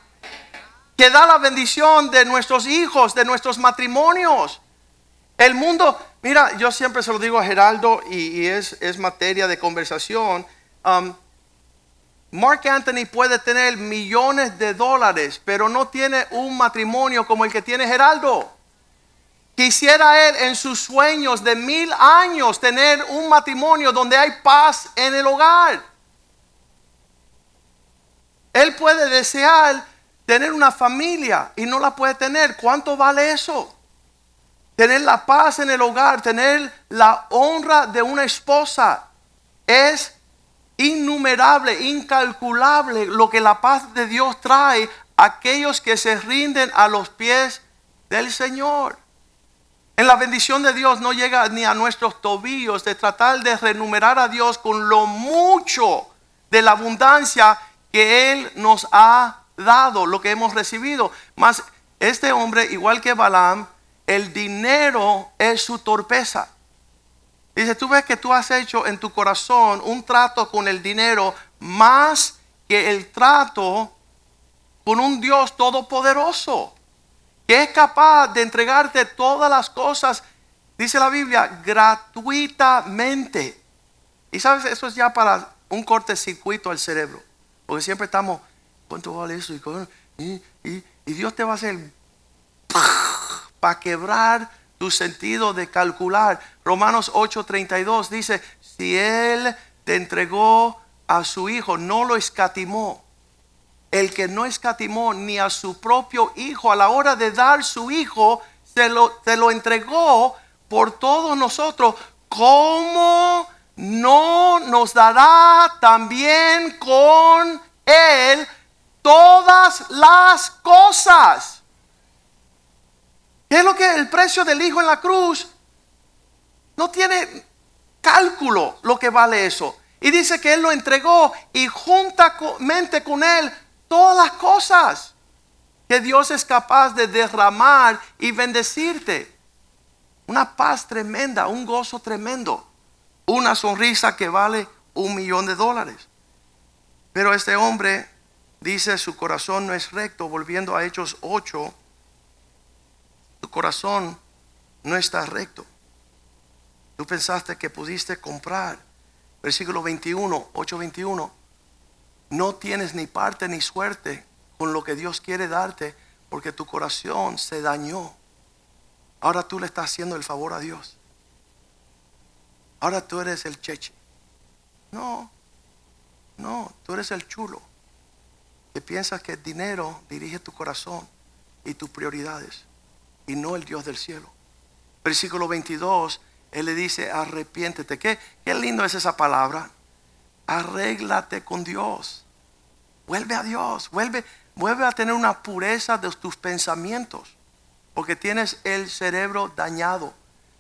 que da la bendición de nuestros hijos, de nuestros matrimonios. El mundo, mira, yo siempre se lo digo a Geraldo y, es, materia de conversación. Um, Mark Anthony puede tener millones de dólares, pero no tiene un matrimonio como el que tiene Geraldo. Quisiera él en sus sueños de mil años tener un matrimonio donde hay paz en el hogar. Él puede desear tener una familia y no la puede tener. ¿Cuánto vale eso? Tener la paz en el hogar, tener la honra de una esposa. Es innumerable, incalculable lo que la paz de Dios trae a aquellos que se rinden a los pies del Señor. En la bendición de Dios no llega ni a nuestros tobillos de tratar de renumerar a Dios con lo mucho de la abundancia que Él nos ha dado, lo que hemos recibido. Mas este hombre, igual que Balaam, el dinero es su torpeza. Dice, tú ves que tú has hecho en tu corazón un trato con el dinero más que el trato con un Dios todopoderoso que es capaz de entregarte todas las cosas, dice la Biblia, gratuitamente. Y sabes, eso es ya para un cortecircuito al cerebro. Porque siempre estamos, ¿cuánto vale eso? Y, Dios te va a hacer... para quebrar tu sentido de calcular. Romanos 8:32 dice, si Él te entregó a su Hijo, no lo escatimó. El que no escatimó ni a su propio Hijo a la hora de dar su Hijo, se lo, te lo entregó por todos nosotros. ¿Cómo no nos dará también con Él todas las cosas? ¿Qué es lo que el precio del Hijo en la cruz? No tiene cálculo lo que vale eso. Y dice que Él lo entregó y juntamente con Él todas las cosas que Dios es capaz de derramar y bendecirte. Una paz tremenda, un gozo tremendo, una sonrisa que vale un millón de dólares. Pero este hombre dice su corazón no es recto, volviendo a Hechos 8, tu corazón no está recto. Tú pensaste que pudiste comprar. Versículo 21, 8:21. No tienes ni parte ni suerte con lo que Dios quiere darte porque tu corazón se dañó. Ahora tú le estás haciendo el favor a Dios. Ahora tú eres el cheche. No, no, tú eres el chulo. Que piensas que el dinero dirige tu corazón y tus prioridades y no el Dios del cielo. Versículo 22, Él le dice, arrepiéntete. ¿Qué, qué lindo es esa palabra. Arréglate con Dios. Vuelve a Dios. Vuelve, vuelve a tener una pureza de tus pensamientos. Porque tienes el cerebro dañado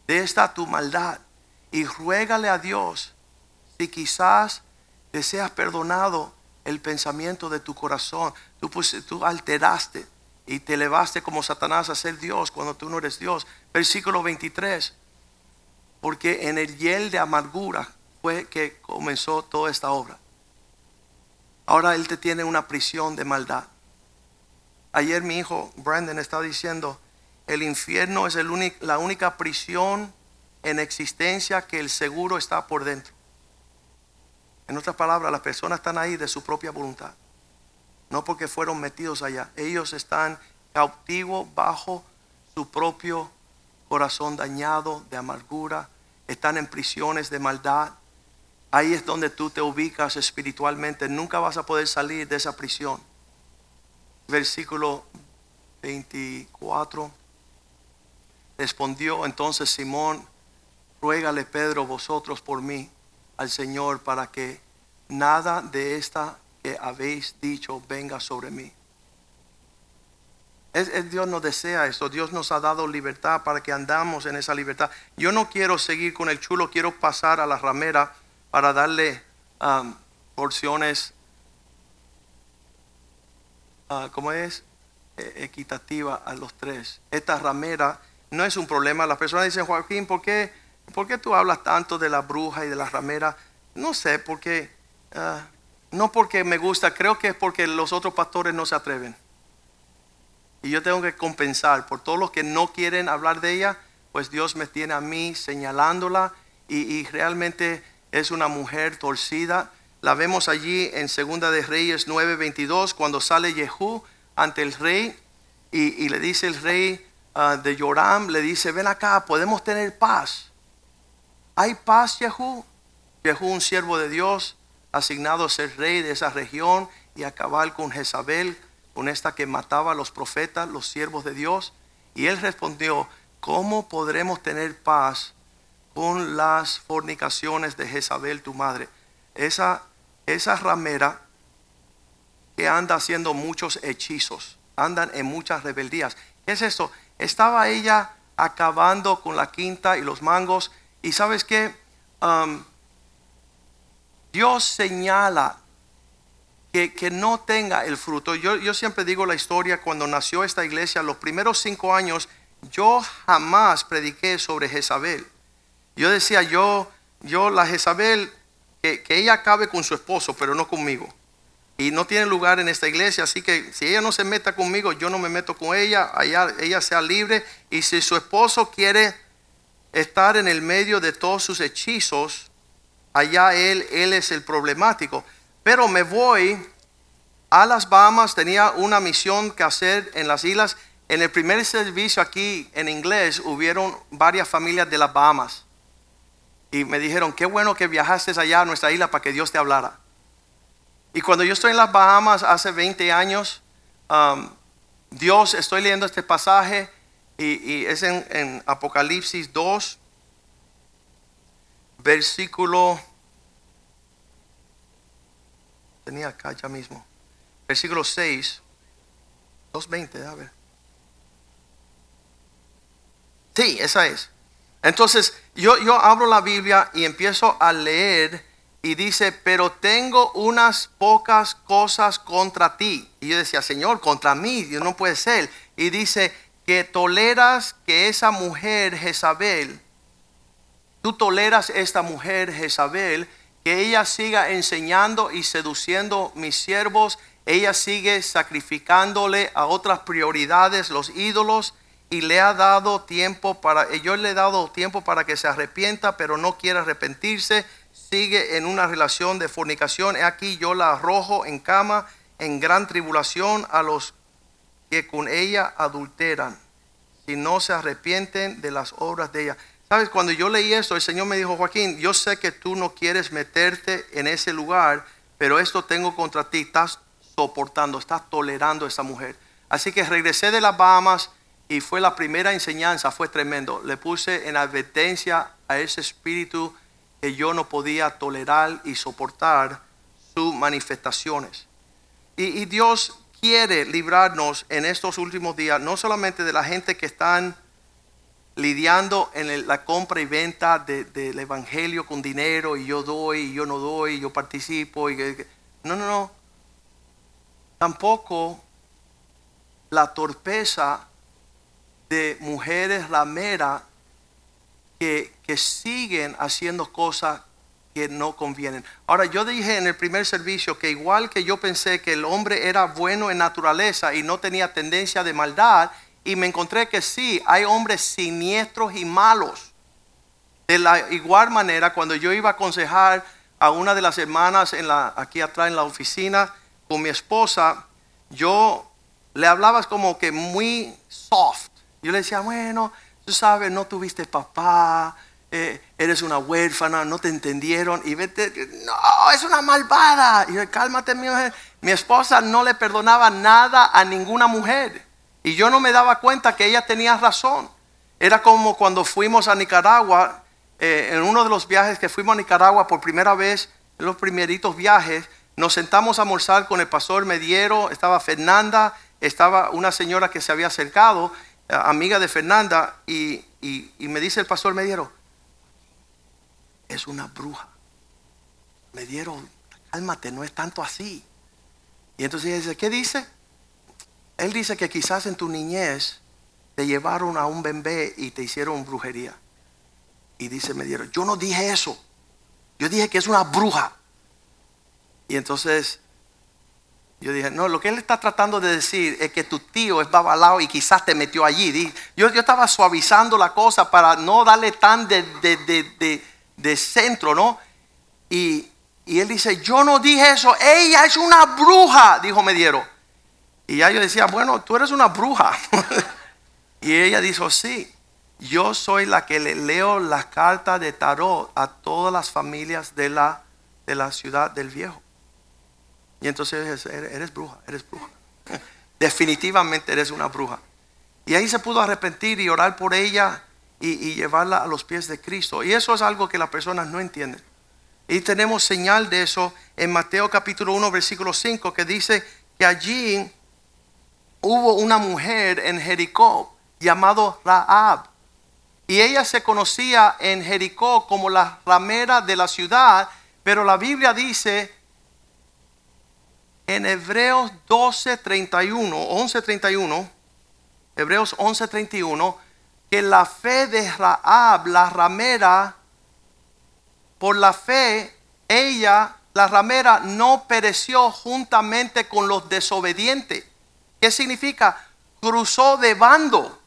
de esta tu maldad. Y ruégale a Dios si quizás deseas perdonado el pensamiento de tu corazón. Tú, pues, tú alteraste y te elevaste como Satanás a ser Dios cuando tú no eres Dios. Versículo 23. Porque en el hiel de amargura fue que comenzó toda esta obra. Ahora Él te tiene una prisión de maldad. Ayer mi hijo Brandon estaba diciendo, el infierno es la única prisión en existencia que el seguro está por dentro. En otras palabras, las personas están ahí de su propia voluntad no porque fueron metidos allá. Ellos están cautivos bajo su propio corazón dañado de amargura, están en prisiones de maldad. Ahí es donde tú te ubicas espiritualmente. Nunca vas a poder salir de esa prisión. Versículo 24. Respondió entonces Simón, ruégale Pedro vosotros por mí al Señor para que nada de esta que habéis dicho venga sobre mí. Es, Dios nos desea esto. Dios nos ha dado libertad para que andamos en esa libertad. Yo no quiero seguir con el chulo, quiero pasar a la ramera para darle um, porciones, uh, ¿cómo es? E, equitativa a los tres. Esta ramera no es un problema. Las personas dicen, Joaquín, ¿por qué, ¿por qué tú hablas tanto de la bruja y de la ramera? No sé, porque uh, no porque me gusta, creo que es porque los otros pastores no se atreven. Y yo tengo que compensar por todos los que no quieren hablar de ella, pues Dios me tiene a mí señalándola y, realmente es una mujer torcida. La vemos allí en Segunda de Reyes 9:22 cuando sale Jehú ante el rey y, le dice el rey ah, de Joram, le dice, ven acá, podemos tener paz. ¿Hay paz, Jehú? Jehú, un siervo de Dios, asignado a ser rey de esa región y acabar con Jezabel, con esta que mataba a los profetas, los siervos de Dios. Y él respondió, ¿cómo podremos tener paz con las fornicaciones de Jezabel, tu madre? Esa, esa ramera que anda haciendo muchos hechizos, andan en muchas rebeldías. ¿Qué es esto? Estaba ella acabando con la quinta y los mangos. Y sabes qué? Dios señala que, no tenga el fruto. Yo, yo siempre digo la historia cuando nació esta iglesia, los primeros cinco años, yo jamás prediqué sobre Jezabel. Yo decía, yo, yo la Jezabel, que, ella acabe con su esposo, pero no conmigo. Y no tiene lugar en esta iglesia, así que si ella no se meta conmigo, yo no me meto con ella, allá ella sea libre. Y si su esposo quiere estar en el medio de todos sus hechizos, allá él, él es el problemático. Pero me voy a las Bahamas, tenía una misión que hacer en las islas en el primer servicio aquí en inglés hubieron varias familias de las Bahamas. Y me dijeron, qué bueno que viajaste allá a nuestra isla para que Dios te hablara. Y cuando yo estoy en las Bahamas hace 20 años, um, Dios, estoy leyendo este pasaje y, es en, en Apocalipsis 2, versículo, tenía acá ya mismo, versículo 6, 2.20, a ver. Sí, esa es. Entonces, yo, yo abro la Biblia y empiezo a leer y dice, pero tengo unas pocas cosas contra ti. Y yo decía, Señor, contra mí, no puede ser. Y dice, que toleras que esa mujer Jezabel, tú toleras esta mujer Jezabel, que ella siga enseñando y seduciendo mis siervos, ella sigue sacrificándole a otras prioridades, los ídolos, y le ha dado tiempo para, yo le he dado tiempo para que se arrepienta, pero no quiere arrepentirse, sigue en una relación de fornicación. Aquí yo la arrojo en cama, en gran tribulación a los que con ella adulteran, si no se arrepienten de las obras de ella. Sabes, cuando yo leí esto, el Señor me dijo, Joaquín, yo sé que tú no quieres meterte en ese lugar, pero esto tengo contra ti, estás soportando, estás tolerando a esa mujer. Así que regresé de las Bahamas y fue la primera enseñanza, fue tremendo. Le puse en advertencia a ese espíritu que yo no podía tolerar y soportar sus manifestaciones. Y, Dios quiere librarnos en estos últimos días, no solamente de la gente que están lidiando en la compra y venta del evangelio con dinero y yo doy y yo no doy y yo participo. Y, no, no, no. Tampoco la torpeza de mujeres rameras que, que siguen haciendo cosas que no convienen. Ahora, yo dije en el primer servicio que igual que yo pensé que el hombre era bueno en naturaleza y no tenía tendencia de maldad, y me encontré que sí, hay hombres siniestros y malos. De la igual manera, cuando yo iba a aconsejar a una de las hermanas en la, aquí atrás en la oficina con mi esposa, yo le hablaba como que muy soft. Yo le decía, bueno, tú sabes, no tuviste papá, eh, eres una huérfana, no te entendieron. Y vete, no, es una malvada. Y yo, cálmate, mi mujer. Mi esposa no le perdonaba nada a ninguna mujer. Y yo no me daba cuenta que ella tenía razón. Era como cuando fuimos a Nicaragua, eh, en uno de los viajes que fuimos a Nicaragua por primera vez, en los primeritos viajes, nos sentamos a almorzar con el pastor Mediero, estaba Fernanda, estaba una señora que se había acercado amiga de Fernanda, y, me dice el pastor Mediero, es una bruja. Me dieron, cálmate, no es tanto así. Y entonces ella dice, ¿qué dice? Él dice que quizás en tu niñez te llevaron a un bebé y te hicieron brujería. Y dice, me dieron, yo no dije eso. Yo dije que es una bruja. Y entonces yo dije, no, lo que él está tratando de decir es que tu tío es babalao y quizás te metió allí. Yo, yo estaba suavizando la cosa para no darle tan de, de, centro, ¿no? Y, y, él dice, yo no dije eso, ella es una bruja, dijo Mediero. Y ya yo decía, bueno, tú eres una bruja. y ella dijo, sí, yo soy la que le leo las cartas de tarot a todas las familias de la, de la ciudad del viejo. Y entonces eres, bruja, eres bruja. Definitivamente eres una bruja. Y ahí se pudo arrepentir y orar por ella y, llevarla a los pies de Cristo. Y eso es algo que las personas no entienden. Y tenemos señal de eso en Mateo capítulo 1, versículo 5, que dice que allí hubo una mujer en Jericó llamado Raab. Y ella se conocía en Jericó como la ramera de la ciudad, pero la Biblia dice en Hebreos 12, 31, 11, 31, Hebreos 11, 31, que la fe de Raab, la ramera, por la fe, ella, la ramera, no pereció juntamente con los desobedientes. ¿Qué significa? Cruzó de bando.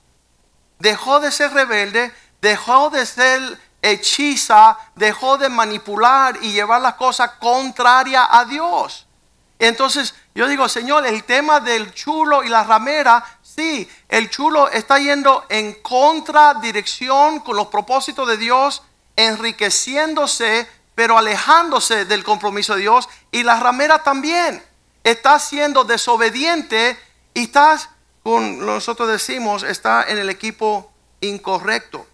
Dejó de ser rebelde, dejó de ser hechiza, dejó de manipular y llevar las cosas contrarias a Dios. Entonces yo digo, Señor, el tema del chulo y la ramera Sí, el chulo está yendo en contradirección con los propósitos de Dios, enriqueciéndose, pero alejándose del compromiso de Dios. Y la ramera también está siendo desobediente y está, con nosotros decimos, está en el equipo incorrecto.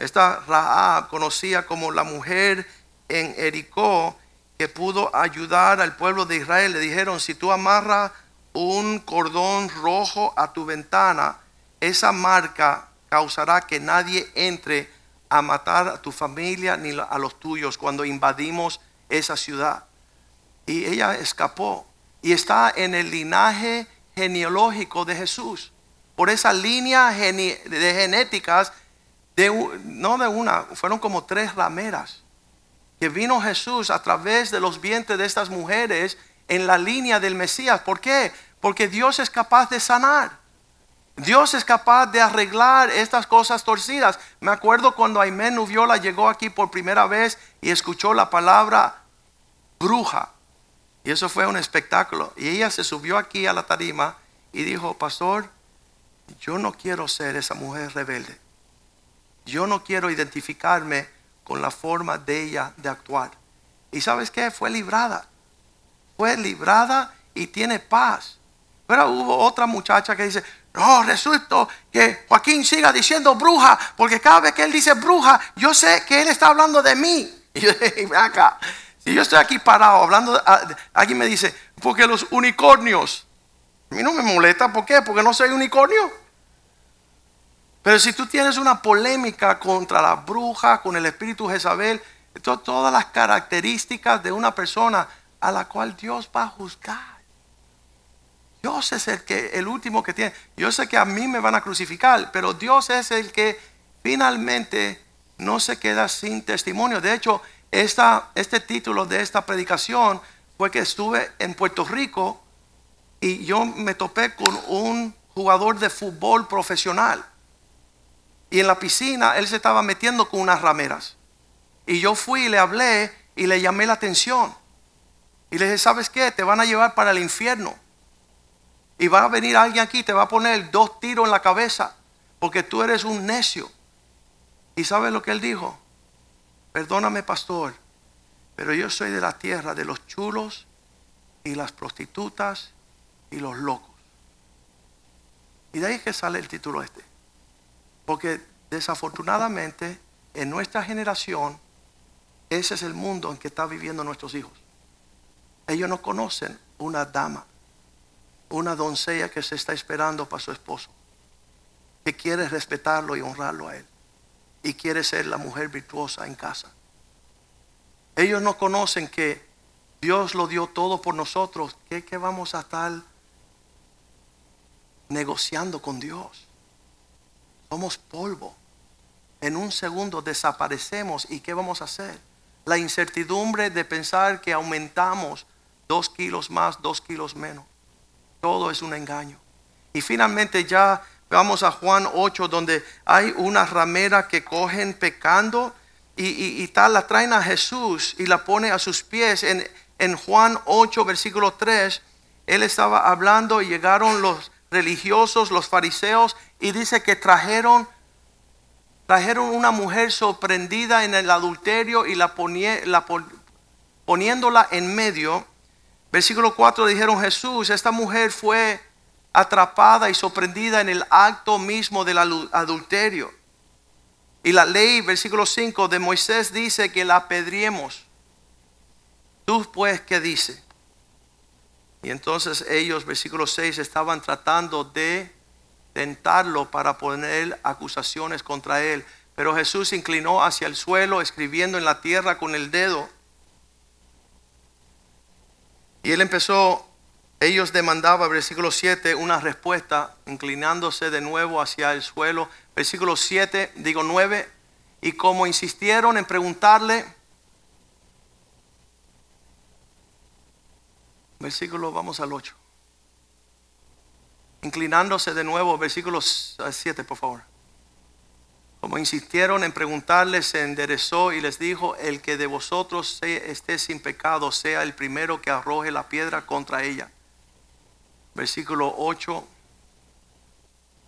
Esta Rahab, conocida como la mujer en Jericó, que pudo ayudar al pueblo de Israel, le dijeron, si tú amarras un cordón rojo a tu ventana, esa marca causará que nadie entre a matar a tu familia ni a los tuyos cuando invadimos esa ciudad. Y ella escapó y está en el linaje genealógico de Jesús. Por esa línea de genéticas, de, no de una, fueron como tres rameras. Que vino Jesús a través de los vientres de estas mujeres en la línea del Mesías. ¿Por qué? Porque Dios es capaz de sanar. Dios es capaz de arreglar estas cosas torcidas. Me acuerdo cuando Aimé Nubiola llegó aquí por primera vez y escuchó la palabra bruja. Y eso fue un espectáculo. Y ella se subió aquí a la tarima y dijo, pastor, yo no quiero ser esa mujer rebelde. Yo no quiero identificarme con la forma de ella de actuar. ¿Y sabes qué? Fue librada. Fue librada y tiene paz. Pero hubo otra muchacha que dice, no, resulta que Joaquín siga diciendo bruja, porque cada vez que él dice bruja, yo sé que él está hablando de mí. Y yo dije, acá, si yo estoy aquí parado hablando, alguien me dice, porque los unicornios, a mí no me molesta, ¿por qué? Porque no soy unicornio. Pero si tú tienes una polémica contra la bruja, con el espíritu Jezabel, todas las características de una persona a la cual Dios va a juzgar. Dios es el, que, el último que tiene. Yo sé que a mí me van a crucificar, pero Dios es el que finalmente no se queda sin testimonio. De hecho, esta, este título de esta predicación fue que estuve en Puerto Rico y yo me topé con un jugador de fútbol profesional. Y en la piscina él se estaba metiendo con unas rameras. Y yo fui y le hablé y le llamé la atención. Y le dije, ¿sabes qué? Te van a llevar para el infierno. Y va a venir alguien aquí te va a poner dos tiros en la cabeza porque tú eres un necio. ¿Y sabes lo que él dijo? Perdóname, pastor, pero yo soy de la tierra de los chulos y las prostitutas y los locos. Y de ahí que sale el título este. Porque desafortunadamente en nuestra generación ese es el mundo en que están viviendo nuestros hijos. Ellos no conocen una dama una doncella que se está esperando para su esposo, que quiere respetarlo y honrarlo a él, y quiere ser la mujer virtuosa en casa. Ellos no conocen que Dios lo dio todo por nosotros, que, vamos a estar negociando con Dios. Somos polvo. En un segundo desaparecemos y ¿qué vamos a hacer? La incertidumbre de pensar que aumentamos dos kilos más, dos kilos menos. Todo es un engaño. Y finalmente ya vamos a Juan 8, donde hay una ramera que cogen pecando y, tal, la traen a Jesús y la pone a sus pies. En, en Juan 8, versículo 3, él estaba hablando y llegaron los religiosos, los fariseos, y dice que trajeron trajeron una mujer sorprendida en el adulterio y la, la poniéndola en medio Versículo 4 dijeron Jesús, esta mujer fue atrapada y sorprendida en el acto mismo del adulterio. Y la ley, versículo 5 de Moisés dice que la apedriemos. Tú pues, ¿qué dice? Y entonces ellos, versículo 6, estaban tratando de tentarlo para poner acusaciones contra él. Pero Jesús se inclinó hacia el suelo, escribiendo en la tierra con el dedo. Y él empezó, ellos demandaban, versículo 7, una respuesta, inclinándose de nuevo hacia el suelo. Versículo 7, digo 9, y como insistieron en preguntarle, versículo, vamos al 8. Inclinándose de nuevo, versículo 7, por favor. Como insistieron en preguntarle, se enderezó y les dijo, el que de vosotros esté sin pecado, sea el primero que arroje la piedra contra ella. Versículo 8.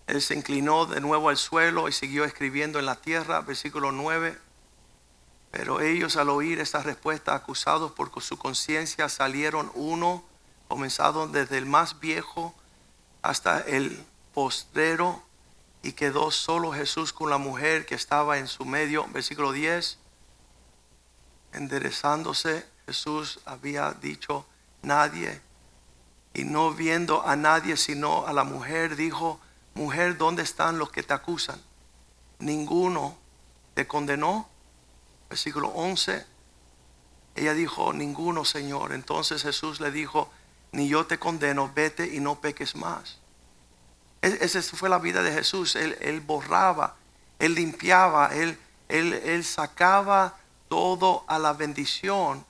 Él se inclinó de nuevo al suelo y siguió escribiendo en la tierra, versículo 9. Pero ellos al oír esta respuesta, acusados por su conciencia, salieron uno, comenzado desde el más viejo hasta el postrero, y quedó solo Jesús con la mujer que estaba en su medio. Versículo 10. Enderezándose, Jesús había dicho, nadie, y no viendo a nadie sino a la mujer, dijo, mujer, ¿dónde están los que te acusan? Ninguno te condenó. Versículo 11. Ella dijo, ninguno, Señor. Entonces Jesús le dijo, ni yo te condeno, vete y no peques más. E-, esa fue la vida de Jesús. Él, borraba, él limpiaba, él, él, él sacaba todo a la bendición.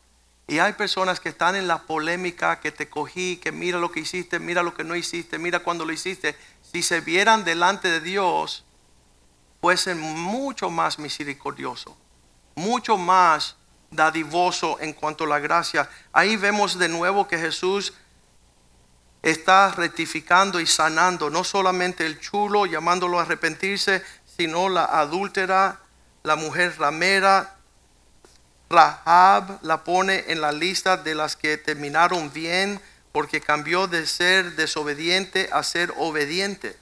Y hay personas que están en la polémica, que te cogí, que mira lo que hiciste, mira lo que no hiciste, mira cuando lo hiciste. Si se vieran delante de Dios, fuesen mucho más misericordioso, mucho más dadivoso en cuanto a la gracia. Ahí vemos de nuevo que Jesús está rectificando y sanando no solamente el chulo, llamándolo a arrepentirse, sino la adúltera, la mujer ramera. Rahab la pone en la lista de las que terminaron bien porque cambió de ser desobediente a ser obediente.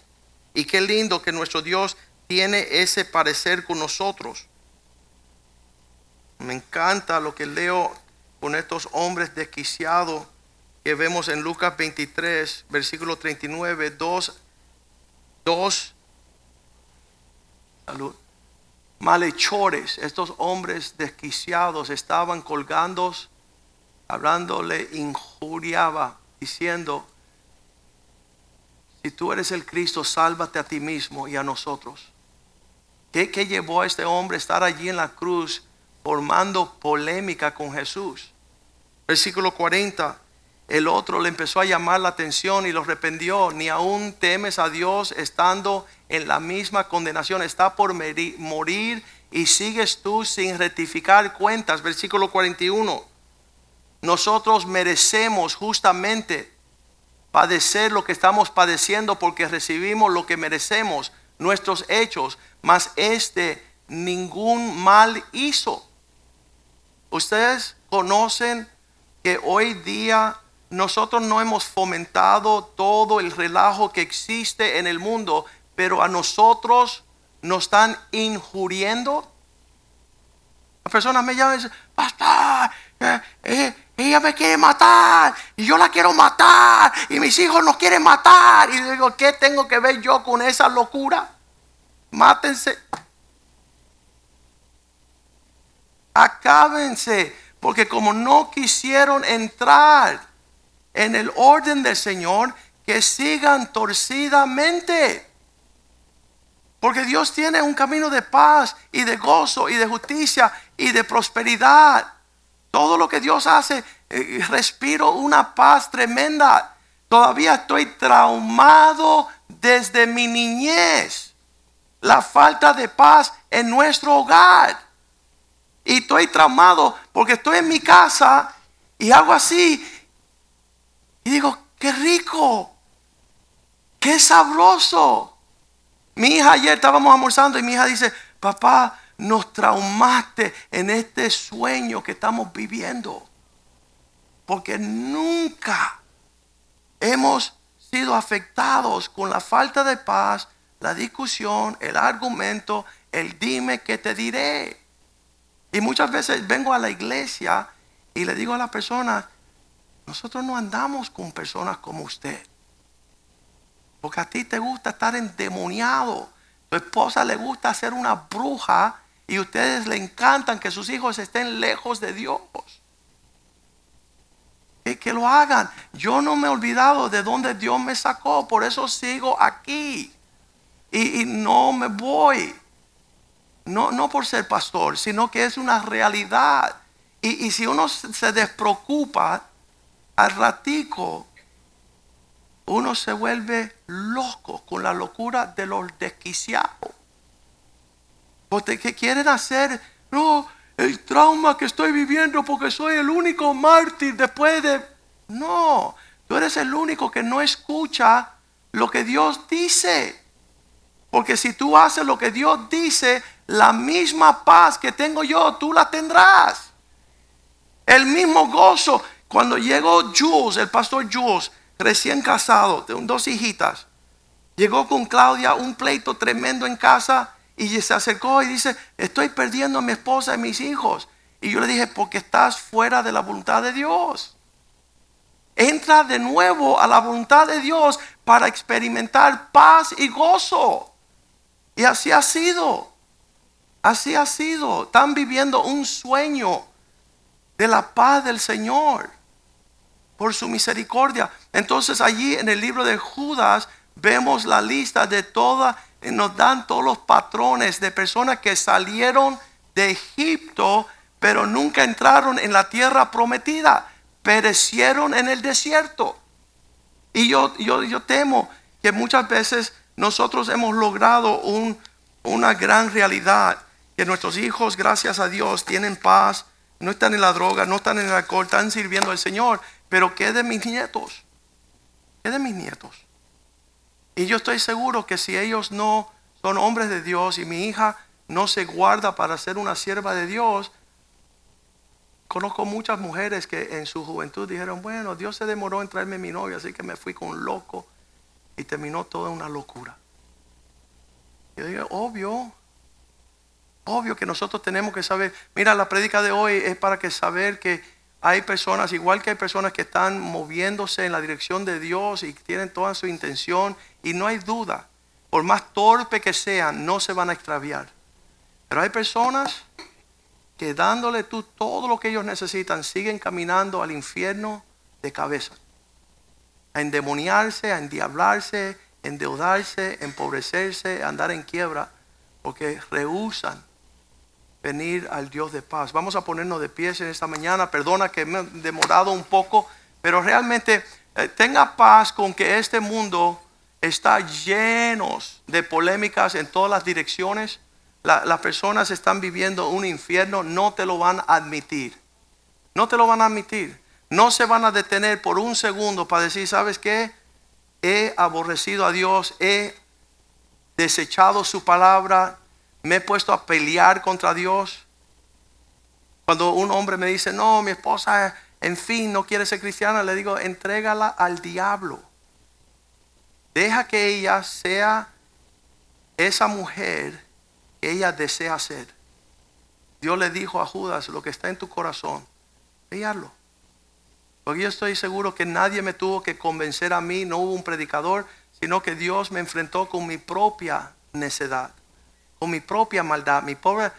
Y qué lindo que nuestro Dios tiene ese parecer con nosotros. Me encanta lo que leo con estos hombres desquiciados que vemos en Lucas 23, versículo 39, dos, dos, salud, malhechores, estos hombres desquiciados estaban colgando, hablándole, injuriaba, diciendo, si tú eres el Cristo, sálvate a ti mismo y a nosotros. ¿Qué, qué llevó a este hombre a estar allí en la cruz formando polémica con Jesús? Versículo 40 el otro le empezó a llamar la atención y lo arrepentió. Ni aún temes a Dios estando en la misma condenación. Está por morir y sigues tú sin rectificar cuentas. Versículo 41. Nosotros merecemos justamente padecer lo que estamos padeciendo porque recibimos lo que merecemos, nuestros hechos, mas este ningún mal hizo. Ustedes conocen que hoy día nosotros no hemos fomentado todo el relajo que existe en el mundo, pero a nosotros nos están injuriendo. Las personas me llaman y dicen, pastor, eh, eh, ella me quiere matar y yo la quiero matar y mis hijos nos quieren matar. Y digo, ¿qué tengo que ver yo con esa locura? Mátense. Acábense, porque como no quisieron entrar en el orden del Señor que sigan torcidamente. Porque Dios tiene un camino de paz y de gozo y de justicia y de prosperidad. Todo lo que Dios hace, eh, respiro una paz tremenda. Todavía estoy traumado desde mi niñez. La falta de paz en nuestro hogar. Y estoy traumado porque estoy en mi casa y hago así y digo, qué rico, qué sabroso. Mi hija ayer estábamos almorzando y mi hija dice, papá, nos traumaste en este sueño que estamos viviendo. Porque nunca hemos sido afectados con la falta de paz, la discusión, el argumento, el dime que te diré. Y muchas veces vengo a la iglesia y le digo a la persona, nosotros no andamos con personas como usted. Porque a ti te gusta estar endemoniado. Tu esposa le gusta ser una bruja y ustedes le encantan que sus hijos estén lejos de Dios. Que, que lo hagan. Yo no me he olvidado de dónde Dios me sacó. Por eso sigo aquí. Y, no me voy. No, no por ser pastor, sino que es una realidad. Y, y si uno se despreocupa al ratico uno se vuelve loco con la locura de los desquiciados. Porque que quieren hacer, no, el trauma que estoy viviendo porque soy el único mártir después de... No, tú eres el único que no escucha lo que Dios dice. Porque si tú haces lo que Dios dice, la misma paz que tengo yo, tú la tendrás. El mismo gozo. Cuando llegó Jules, el pastor Jules, recién casado, de dos hijitas, llegó con Claudia un pleito tremendo en casa y se acercó y dice, estoy perdiendo a mi esposa y mis hijos. Y yo le dije, porque estás fuera de la voluntad de Dios. Entra de nuevo a la voluntad de Dios para experimentar paz y gozo. Y así ha sido. Así ha sido. Están viviendo un sueño de la paz del Señor por su misericordia. Entonces allí en el libro de Judas vemos la lista de todas, nos dan todos los patrones de personas que salieron de Egipto, pero nunca entraron en la tierra prometida, perecieron en el desierto. Y yo, yo, yo temo que muchas veces nosotros hemos logrado una gran realidad, que nuestros hijos, gracias a Dios, tienen paz, no están en la droga, no están en el alcohol, están sirviendo al Señor. Pero ¿qué de mis nietos? ¿Qué de mis nietos? Y yo estoy seguro que si ellos no son hombres de Dios y mi hija no se guarda para ser una sierva de Dios, conozco muchas mujeres que en su juventud dijeron, bueno, Dios se demoró en traerme mi novia, así que me fui con un loco y terminó toda una locura. Yo digo, obvio, obvio que nosotros tenemos que saber, mira, la prédica de hoy es para que saber que hay personas, igual que hay personas que están moviéndose en la dirección de Dios y tienen toda su intención y no hay duda, por más torpe que sean, no se van a extraviar. Pero hay personas que dándole tú todo lo que ellos necesitan, siguen caminando al infierno de cabeza. A endemoniarse, a endiablarse, endeudarse, empobrecerse, andar en quiebra, porque rehusan venir al Dios de paz. Vamos a ponernos de pies en esta mañana. Perdona que me he demorado un poco, pero realmente eh, tenga paz con que este mundo está lleno de polémicas en todas las direcciones. las personas están viviendo un infierno, no te lo van a admitir. No te lo van a admitir. No se van a detener por un segundo para decir, ¿sabes qué? He aborrecido a Dios, he desechado su palabra, me he puesto a pelear contra Dios. Cuando un hombre me dice, no, mi esposa, en fin, no quiere ser cristiana, le digo, entrégala al diablo. Deja que ella sea esa mujer que ella desea ser. Dios le dijo a Judas, lo que está en tu corazón, Veanlo. Porque yo estoy seguro que nadie me tuvo que convencer a mí, no hubo un predicador, sino que Dios me enfrentó con mi propia necedad con mi propia maldad, mi pobre,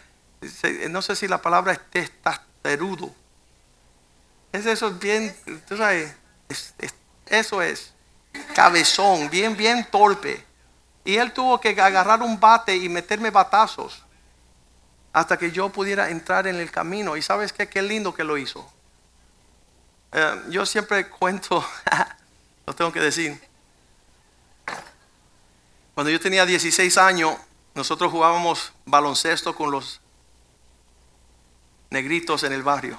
no sé si la palabra es testasterudo. Es eso bien, tú sabes, eso es, cabezón, bien, bien torpe. Y él tuvo que agarrar un bate y meterme batazos hasta que yo pudiera entrar en el camino. Y sabes qué, qué lindo que lo hizo. Eh, yo siempre cuento, lo tengo que decir. Cuando yo tenía 16 años, nosotros jugábamos baloncesto con los negritos en el barrio.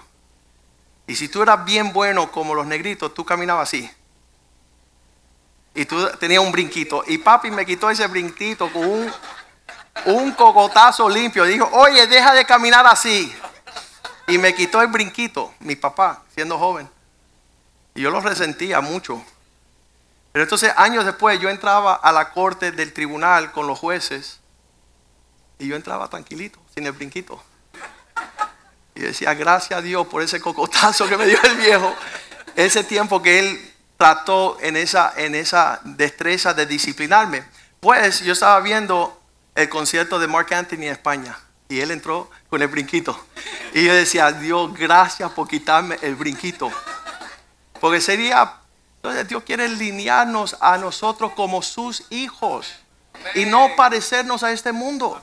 Y si tú eras bien bueno como los negritos, tú caminabas así. Y tú tenías un brinquito. Y papi me quitó ese brinquito con un, un cocotazo limpio. Dijo, oye, deja de caminar así. Y me quitó el brinquito, mi papá, siendo joven. Y yo lo resentía mucho. Pero entonces años después yo entraba a la corte del tribunal con los jueces y yo entraba tranquilito, sin el brinquito. Y decía, gracias a Dios por ese cocotazo que me dio el viejo. Ese tiempo que él trató en esa, en esa destreza de disciplinarme. Pues yo estaba viendo el concierto de Mark Anthony en España. Y él entró con el brinquito. Y yo decía, Dios, gracias por quitarme el brinquito. Porque sería, entonces Dios quiere linearnos a nosotros como sus hijos. Y no parecernos a este mundo.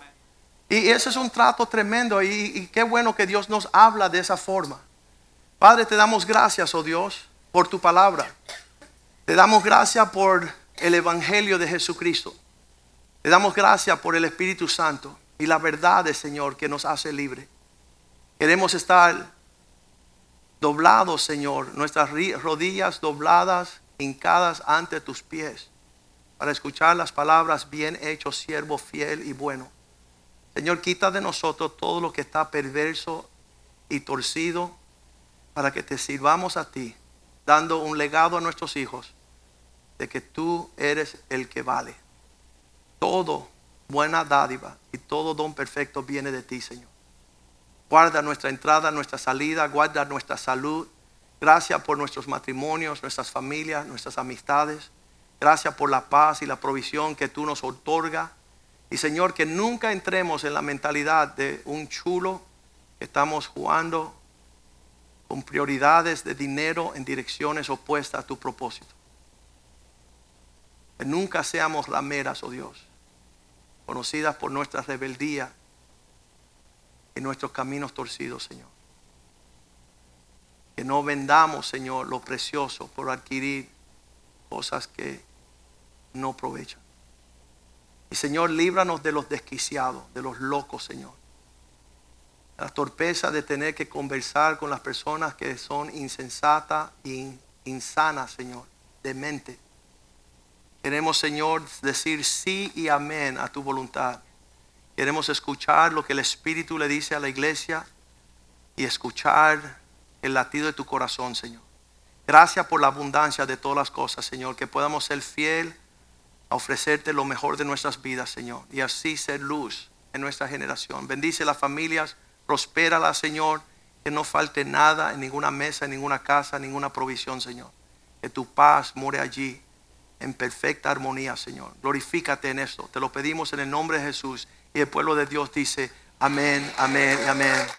Y ese es un trato tremendo y, qué bueno que Dios nos habla de esa forma. Padre, te damos gracias, oh Dios, por tu palabra. Te damos gracias por el Evangelio de Jesucristo. Te damos gracias por el Espíritu Santo y la verdad Señor que nos hace libre. Queremos estar doblados, Señor, nuestras rodillas dobladas, hincadas ante tus pies. para escuchar las palabras, bien hecho, siervo fiel y bueno. Señor, quita de nosotros todo lo que está perverso y torcido para que te sirvamos a ti, dando un legado a nuestros hijos de que tú eres el que vale. Todo buena dádiva y todo don perfecto viene de ti, Señor. Guarda nuestra entrada, nuestra salida, guarda nuestra salud. Gracias por nuestros matrimonios, nuestras familias, nuestras amistades. Gracias por la paz y la provisión que tú nos otorgas. Y Señor, que nunca entremos en la mentalidad de un chulo que estamos jugando con prioridades de dinero en direcciones opuestas a tu propósito. Que nunca seamos rameras, oh Dios, conocidas por nuestra rebeldía y nuestros caminos torcidos, Señor. Que no vendamos, Señor, lo precioso por adquirir cosas que no aprovechan. Señor, líbranos de los desquiciados, de los locos, Señor. La torpeza de tener que conversar con las personas que son insensatas e insanas, Señor, de mente. Queremos, Señor, decir sí y amén a tu voluntad. Queremos escuchar lo que el Espíritu le dice a la iglesia y escuchar el latido de tu corazón, Señor. Gracias por la abundancia de todas las cosas, Señor, que podamos ser fiel a ofrecerte lo mejor de nuestras vidas, Señor, y así ser luz en nuestra generación. Bendice las familias, prospéralas, Señor, que no falte nada en ninguna mesa, en ninguna casa, en ninguna provisión, Señor. Que tu paz more allí en perfecta armonía, Señor. Glorifícate en esto. Te lo pedimos en el nombre de Jesús. Y el pueblo de Dios dice, amén, amén amén.